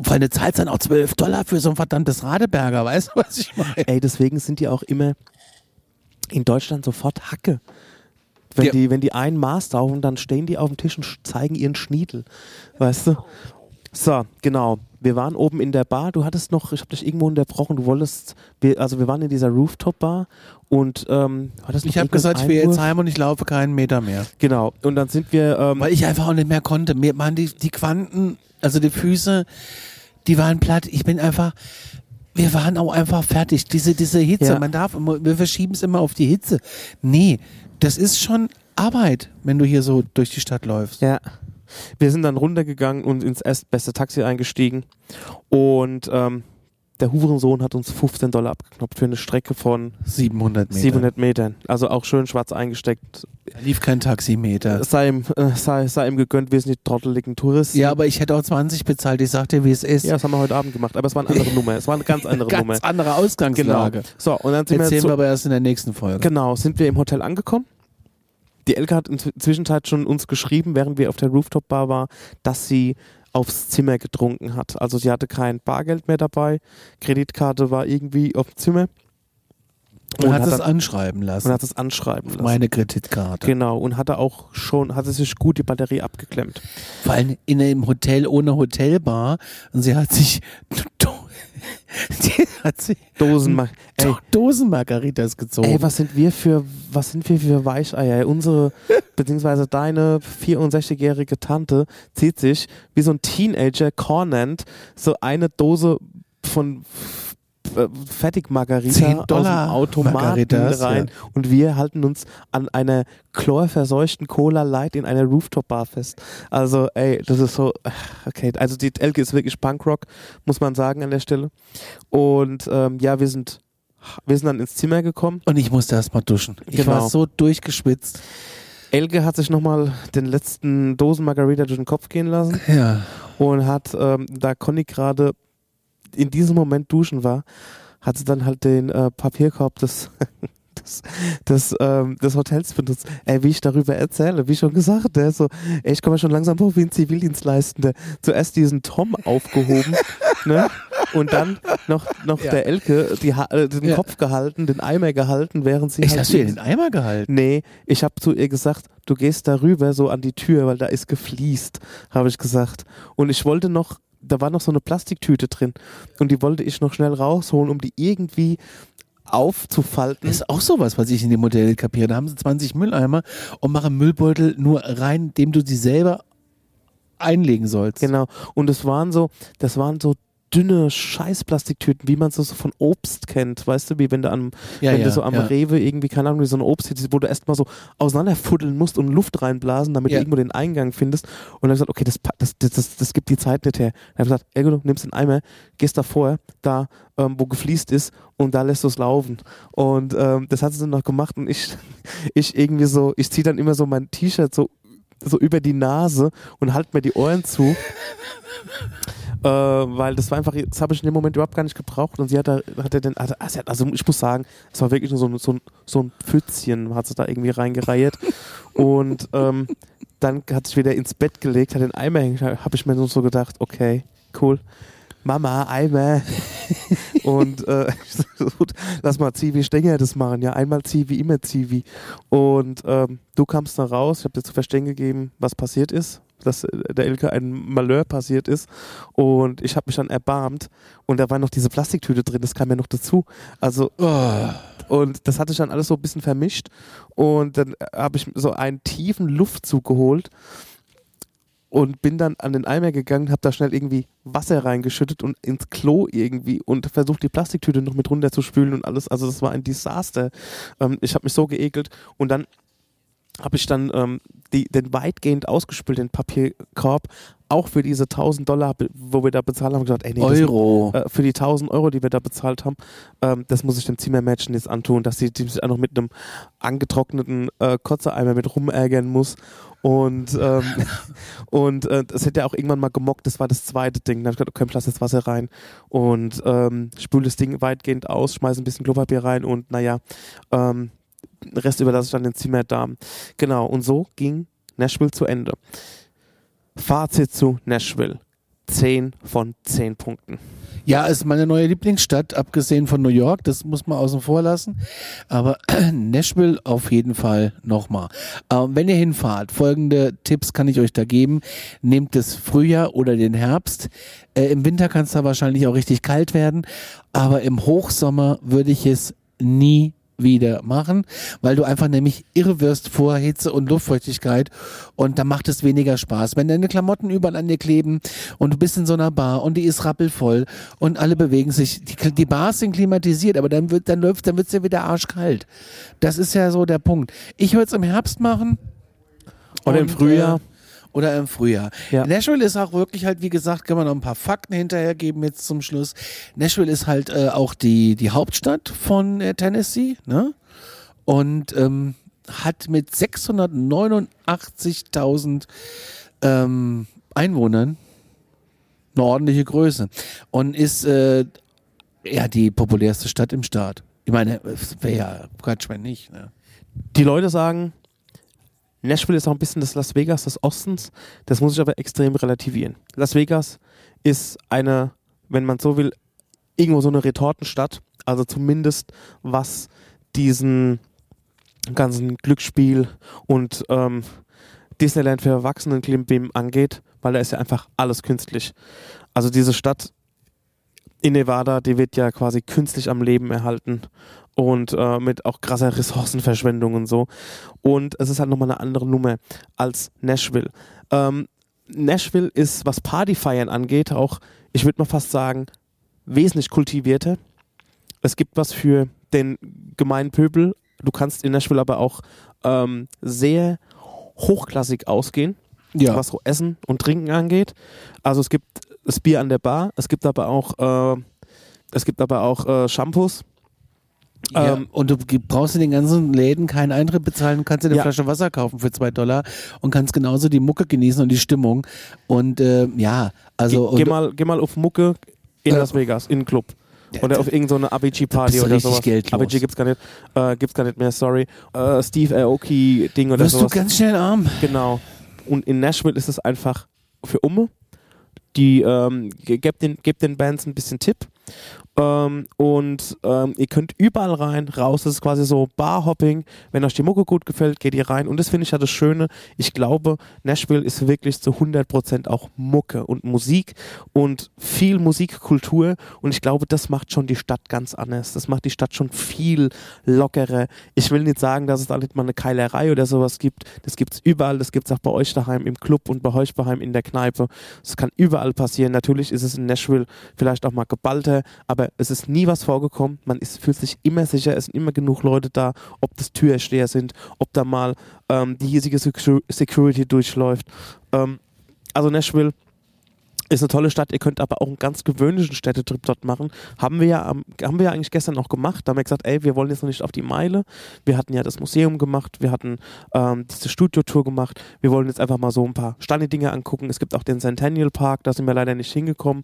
Vor allem zahlst dann auch 12 Dollar für so ein verdammtes Radeberger, weißt du, was ich meine? ey, deswegen sind die auch immer in Deutschland sofort Hacke. Wenn, Ja. die, wenn die einen Maß tauchen, dann stehen die auf dem Tisch und zeigen ihren Schniedel. Weißt du? So, genau. Wir waren oben in der Bar. Du hattest noch, ich habe dich irgendwo unterbrochen. Du wolltest, wir, also wir waren in dieser Rooftop-Bar und ähm, hattest Ich habe gesagt, ich will jetzt heim und ich laufe keinen Meter mehr. Genau. Und dann sind wir, ähm, Weil ich einfach auch nicht mehr konnte. Mir waren die, die Quanten, also die Füße, die waren platt. Ich bin einfach, wir waren auch einfach fertig. Diese, diese Hitze, Ja. man darf, immer, wir verschieben es immer auf die Hitze. Nee, das ist schon Arbeit, wenn du hier so durch die Stadt läufst. Ja. Wir sind dann runtergegangen und ins erstbeste Taxi eingestiegen. Und ähm, der Hurensohn hat uns 15 Dollar abgeknopft für eine Strecke von 700 Meter. 700 Metern. Also auch schön schwarz eingesteckt. Da lief kein Taximeter. Sei ihm, äh, sei, sei ihm gegönnt, wir sind die trotteligen Touristen. Ja, aber ich hätte auch 20 bezahlt. Ich sag dir, wie es ist. Ja, das haben wir heute Abend gemacht, aber es war eine andere Nummer. Es war eine ganz andere Ganz Nummer. andere Genau. Ausgangslage. So, und dann sind wir, Erzählen zu, wir aber erst in der nächsten Folge. genau, sind wir im Hotel angekommen. Die Elke hat in Zwischenzeit schon uns geschrieben, während wir auf der Rooftop-Bar waren, dass sie aufs Zimmer getrunken hat. Also sie hatte kein Bargeld mehr dabei, Kreditkarte war irgendwie auf dem Zimmer Und hat hat es anschreiben lassen. und hat es anschreiben lassen. Meine Kreditkarte. Genau, und hatte auch schon, hatte sich gut die Batterie abgeklemmt. Vor allem in einem Hotel ohne Hotelbar. Und sie hat sich, die hat sich Dosenmark. Ey, Do Dosenmargaritas gezogen. ey, was sind wir für, was sind wir für Weicheier? Ey, Unsere, beziehungsweise deine 64-jährige Tante zieht sich wie so ein Teenager, cornend, so eine Dose von Fertigmargarita 10 aus Dollar dem Automaten Margaritas, rein und wir halten uns an einer chlorverseuchten Cola Light in einer Rooftop-Bar fest. Also, ey, das ist so, okay, also die Elke ist wirklich Punkrock, muss man sagen an der Stelle. Und ähm, ja, wir sind, wir sind dann ins Zimmer gekommen. Und ich musste erst mal duschen. Ich Genau. war so durchgeschwitzt. Elke hat sich nochmal den letzten Dosen Margarita durch den Kopf gehen lassen Ja. und hat, ähm, da Conny gerade in diesem Moment duschen war, hat sie dann halt den äh, Papierkorb des, des, des, ähm, des Hotels benutzt. Ey, wie ich darüber erzähle, wie schon gesagt, der so, ey, ich komme schon langsam vor wie ein Zivildienstleistender. Zuerst diesen Tom aufgehoben, ne? Und dann noch, noch Ja. der Elke die, äh, den Ja. Kopf gehalten, den Eimer gehalten, während sie Ich halt hast du den Eimer gehalten. Nee, ich habe zu ihr gesagt, du gehst darüber so an die Tür, weil da ist gefliest, habe ich gesagt. Und ich wollte noch, da war noch so eine Plastiktüte drin und die wollte ich noch schnell rausholen, um die irgendwie aufzufalten. Das ist auch sowas, was ich in dem Modell kapiere. Da haben sie 20 Mülleimer und machen Müllbeutel nur rein, indem du sie selber einlegen sollst. Genau. Und es waren so, das waren so dünne Scheißplastiktüten, wie man es so von Obst kennt, weißt du, wie wenn du am, Ja, wenn ja, du so am ja. Rewe irgendwie, keine Ahnung, wie so ein Obst hättest, wo du erstmal so auseinanderfuddeln musst und Luft reinblasen, damit du irgendwo den Eingang findest. Und dann hab ich gesagt, okay, das, das, das, das, das gibt die Zeit nicht her. Dann habe ich gesagt, Elgo, du nimmst den Eimer, gehst davor, da, ähm, wo gefliest ist, und da lässt du es laufen. Und ähm, das hat sie dann noch gemacht und ich, ich irgendwie so, ich ziehe dann immer so mein T-Shirt so so über die Nase und halt mir die Ohren zu. äh, weil das war einfach, das habe ich in dem Moment überhaupt gar nicht gebraucht und sie hat da, hat er den, also, also also ich muss sagen, es war wirklich nur so, ein- so, ein- so ein Pfützchen, hat sie da irgendwie reingereiht und ähm, dann hat sich wieder ins Bett gelegt, hat den Eimer hängen, habe ich mir nur so gedacht, okay, cool. Mama, Eimer. und äh, lass mal Zivi Stenger das machen. Ja, einmal Zivi, immer Zivi. Und ähm, du kamst dann raus, ich habe dir zu verstehen gegeben, was passiert ist, dass äh, der Elke ein Malheur passiert ist. Und ich habe mich dann erbarmt. Und da war noch diese Plastiktüte drin, das kam ja noch dazu. Also, Oh. und das hatte ich dann alles so ein bisschen vermischt. Und dann habe ich so einen tiefen Luftzug geholt und bin dann an den Eimer gegangen, habe da schnell irgendwie Wasser reingeschüttet und ins Klo irgendwie und versucht die Plastiktüte noch mit runter zu spülen und alles. Also das war ein Desaster. Ähm, ich habe mich so geekelt und dann habe ich dann ähm, die, den weitgehend ausgespülten Papierkorb auch für diese 1000 Dollar, wo wir da bezahlt haben, gesagt, ey, nee, das, Euro. äh, für die 1000 Euro, die wir da bezahlt haben, ähm, das muss ich dem Zimmermädchen jetzt antun, dass sie, die sich auch noch mit einem angetrockneten äh, Kotzeeimer mit rumärgern muss. Und, ähm, und äh, das hätte ja auch irgendwann mal gemockt, das war das zweite Ding. Dann habe ich gesagt, okay, lass jetzt Wasser rein und ähm, spül das Ding weitgehend aus, schmeiß ein bisschen Klopapier rein und naja, ähm, den Rest überlasse ich dann den Zimmerdamen. Genau, und so ging Nashville zu Ende. Fazit zu Nashville. 10 von 10 Punkten. Ja, ist meine neue Lieblingsstadt, abgesehen von New York, das muss man außen vor lassen. Aber Nashville auf jeden Fall nochmal. Ähm, wenn ihr hinfahrt, folgende Tipps kann ich euch da geben. Nehmt das Frühjahr oder den Herbst. Äh, Im Winter kann es da wahrscheinlich auch richtig kalt werden. Aber im Hochsommer würde ich es nie wieder machen, weil du einfach nämlich irre wirst vor Hitze und Luftfeuchtigkeit und da macht es weniger Spaß. Wenn deine Klamotten überall an dir kleben und du bist in so einer Bar und die ist rappelvoll und alle bewegen sich, die, die Bars sind klimatisiert, aber dann wird dann läuft, dann wird's ja wieder arschkalt. Das ist ja so der Punkt. Ich würde es im Herbst machen Oder im und, Frühjahr. Äh, oder im Frühjahr. Ja. Nashville ist auch wirklich halt, wie gesagt, kann man noch ein paar Fakten hinterhergeben jetzt zum Schluss. Nashville ist halt äh, auch die, die Hauptstadt von äh, Tennessee, ne? Und ähm, hat mit 689.000 ähm, Einwohnern eine ordentliche Größe und ist äh, ja die populärste Stadt im Staat. Ich meine, wäre ja Quatsch, wenn nicht. Ne? Die Leute sagen, Nashville ist auch ein bisschen das Las Vegas des Ostens. Das muss ich aber extrem relativieren. Las Vegas ist eine, wenn man so will, irgendwo so eine Retortenstadt. Also zumindest was diesen ganzen Glücksspiel und ähm, Disneyland für Erwachsenen Klimbim angeht, weil da ist ja einfach alles künstlich. Also diese Stadt in Nevada, die wird ja quasi künstlich am Leben erhalten und äh, mit auch krasser Ressourcenverschwendung und so. Und es ist halt nochmal eine andere Nummer als Nashville. Ähm, Nashville ist, was Partyfeiern angeht, auch, ich würde mal fast sagen, wesentlich kultivierter. Es gibt was für den gemeinen Pöbel. Du kannst in Nashville aber auch ähm, sehr hochklassig ausgehen, Ja. was so Essen und Trinken angeht. Also es gibt das Bier an der Bar, es gibt aber auch, äh, es gibt aber auch äh, Shampoos. Ja, Ähm, und du ge- brauchst in den ganzen Läden keinen Eintritt bezahlen, kannst dir eine Ja. Flasche Wasser kaufen für zwei Dollar und kannst genauso die Mucke genießen und die Stimmung. Und äh, ja, also. geh, geh, mal, geh mal auf Mucke in Las Vegas, in einen Club. Ja, Oder auf irgendeine bist du oder sowas. geldlos. ABG gibt's gar nicht, äh, gibt's gar nicht mehr, sorry. Äh, Steve Aoki-Ding oder wirst du sowas. ganz schnell arm. Genau. Und in Nashville ist es einfach für Umme. Die ähm, ge- gebt den, gebt den Bands ein bisschen Tipp. Ähm, und ähm, ihr könnt überall rein, raus. Das ist quasi so Barhopping. Wenn euch die Mucke gut gefällt, geht ihr rein. Und das finde ich ja das Schöne. Ich glaube, Nashville ist wirklich zu 100% auch Mucke und Musik und viel Musikkultur. Und ich glaube, das macht schon die Stadt ganz anders. Das macht die Stadt schon viel lockerer. Ich will nicht sagen, dass es da nicht mal eine Keilerei oder sowas gibt. Das gibt es überall. Das gibt es auch bei euch daheim im Club und bei euch daheim in der Kneipe. Das kann überall passieren. Natürlich ist es in Nashville vielleicht auch mal geballter, aber es ist nie was vorgekommen. Man ist, fühlt sich immer sicher. Es sind immer genug Leute da, ob das Türsteher sind, ob da mal ähm, die hiesige Secu- Security durchläuft. Ähm, also Nashville ist eine tolle Stadt. Ihr könnt aber auch einen ganz gewöhnlichen Städtetrip dort machen. Haben wir ja, haben wir eigentlich gestern auch gemacht. Da haben wir gesagt, ey, wir wollen jetzt noch nicht auf die Meile. Wir hatten ja das Museum gemacht, wir hatten ähm, diese Studiotour gemacht. Wir wollen jetzt einfach mal so ein paar Stani-Dinge angucken. Es gibt auch den Centennial Park, da sind wir leider nicht hingekommen.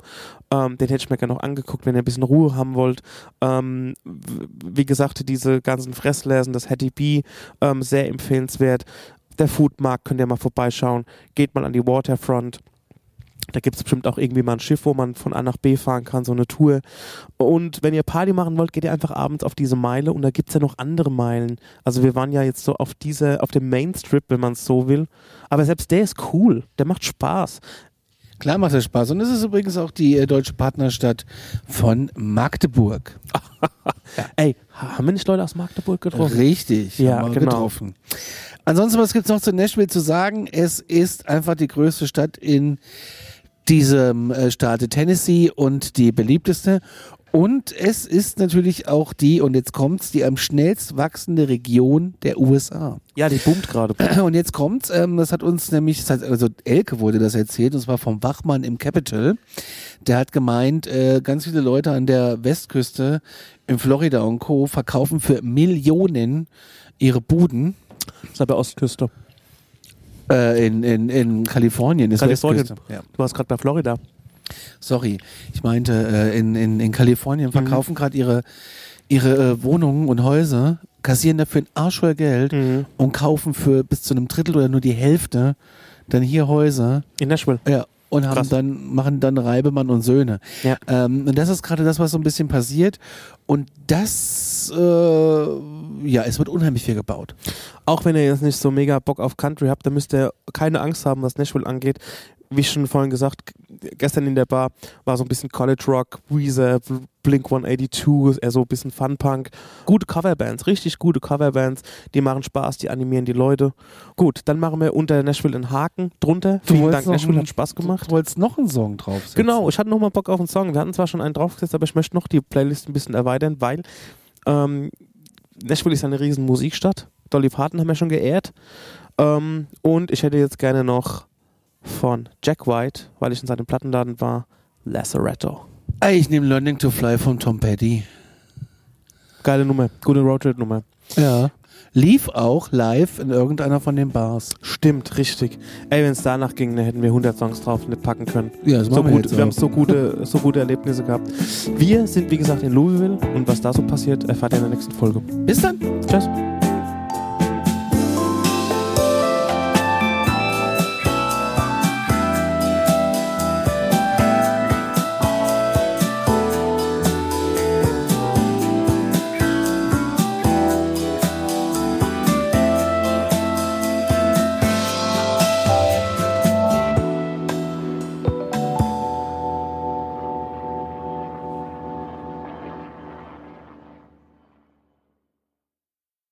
Ähm, den hätte ich mir gerne noch angeguckt, wenn ihr ein bisschen Ruhe haben wollt. Ähm, wie gesagt, diese ganzen Fressläsen, das Hattie B, ähm, sehr empfehlenswert. Der Foodmarkt könnt ihr mal vorbeischauen. Geht mal an die Waterfront. Da gibt es bestimmt auch irgendwie mal ein Schiff, wo man von A nach B fahren kann, so eine Tour. Und wenn ihr Party machen wollt, geht ihr einfach abends auf diese Meile und da gibt es ja noch andere Meilen. Also wir waren ja jetzt so auf diese, auf dem Mainstrip, wenn man es so will. Aber selbst der ist cool, der macht Spaß. Klar macht das Spaß. Und es ist übrigens auch die äh, deutsche Partnerstadt von Magdeburg. Ey, haben wir nicht Leute aus Magdeburg getroffen? Richtig, Ja, haben wir genau. getroffen. Ansonsten, was gibt's noch zu Nashville zu sagen? Es ist einfach die größte Stadt in diesem äh, Staate Tennessee und die beliebteste. Und es ist natürlich auch die, und jetzt kommt's, die am schnellst wachsende Region der USA. Ja, die boomt gerade. Und jetzt kommt's, ähm, das hat uns nämlich, also Elke wurde das erzählt, und zwar vom Wachmann im Capitol. Der hat gemeint, äh, ganz viele Leute an der Westküste in Florida und Co. verkaufen für Millionen ihre Buden. Das ist aber Ostküste. Äh, in, in, in Kalifornien ist Kalifornien. Ja. Du warst gerade bei Florida. Sorry, ich meinte, äh, in, in, in Kalifornien verkaufen gerade ihre, ihre äh, Wohnungen und Häuser, kassieren dafür ein Arsch voll Geld Mhm. und kaufen für bis zu einem Drittel oder nur die Hälfte dann hier Häuser. In Nashville. Ja, und haben Krass. dann, machen dann Reibemann und Söhne. Ja. Ähm, und das ist gerade das, was so ein bisschen passiert. Und das, äh, ja, es wird unheimlich viel gebaut. Auch wenn ihr jetzt nicht so mega Bock auf Country habt, dann müsst ihr keine Angst haben, was Nashville angeht. Wie schon vorhin gesagt, gestern in der Bar war so ein bisschen College Rock, Weezer, Blink 182, eher so ein bisschen Fun-Punk. Gute Coverbands, richtig gute Coverbands. Die machen Spaß, die animieren die Leute. Gut, dann machen wir unter Nashville einen Haken drunter. Vielen wolltest Dank, Nashville einen- hat Spaß gemacht. Du wolltest noch einen Song draufsetzen. Genau, ich hatte noch mal Bock auf einen Song. Wir hatten zwar schon einen draufgesetzt, aber ich möchte noch die Playlist ein bisschen erweitern, weil ähm, Nashville ist eine riesen Musikstadt. Dolly Parton haben wir schon geehrt. Ähm, und ich hätte jetzt gerne noch von Jack White, weil ich in seinem Plattenladen war, Lazaretto. Ey, Ich nehme Learning to Fly von Tom Petty. Geile Nummer, gute Roadtrip-Nummer. Ja. Lief auch live in irgendeiner von den Bars. Stimmt, richtig. Ey, wenn es danach ging, dann hätten wir 100 Songs drauf nicht packen können. Ja, das So machen wir gut, jetzt wir haben so gute, so gute Erlebnisse gehabt. Wir sind, wie gesagt, in Louisville und was da so passiert, erfahrt ihr in der nächsten Folge. Bis dann. Tschüss.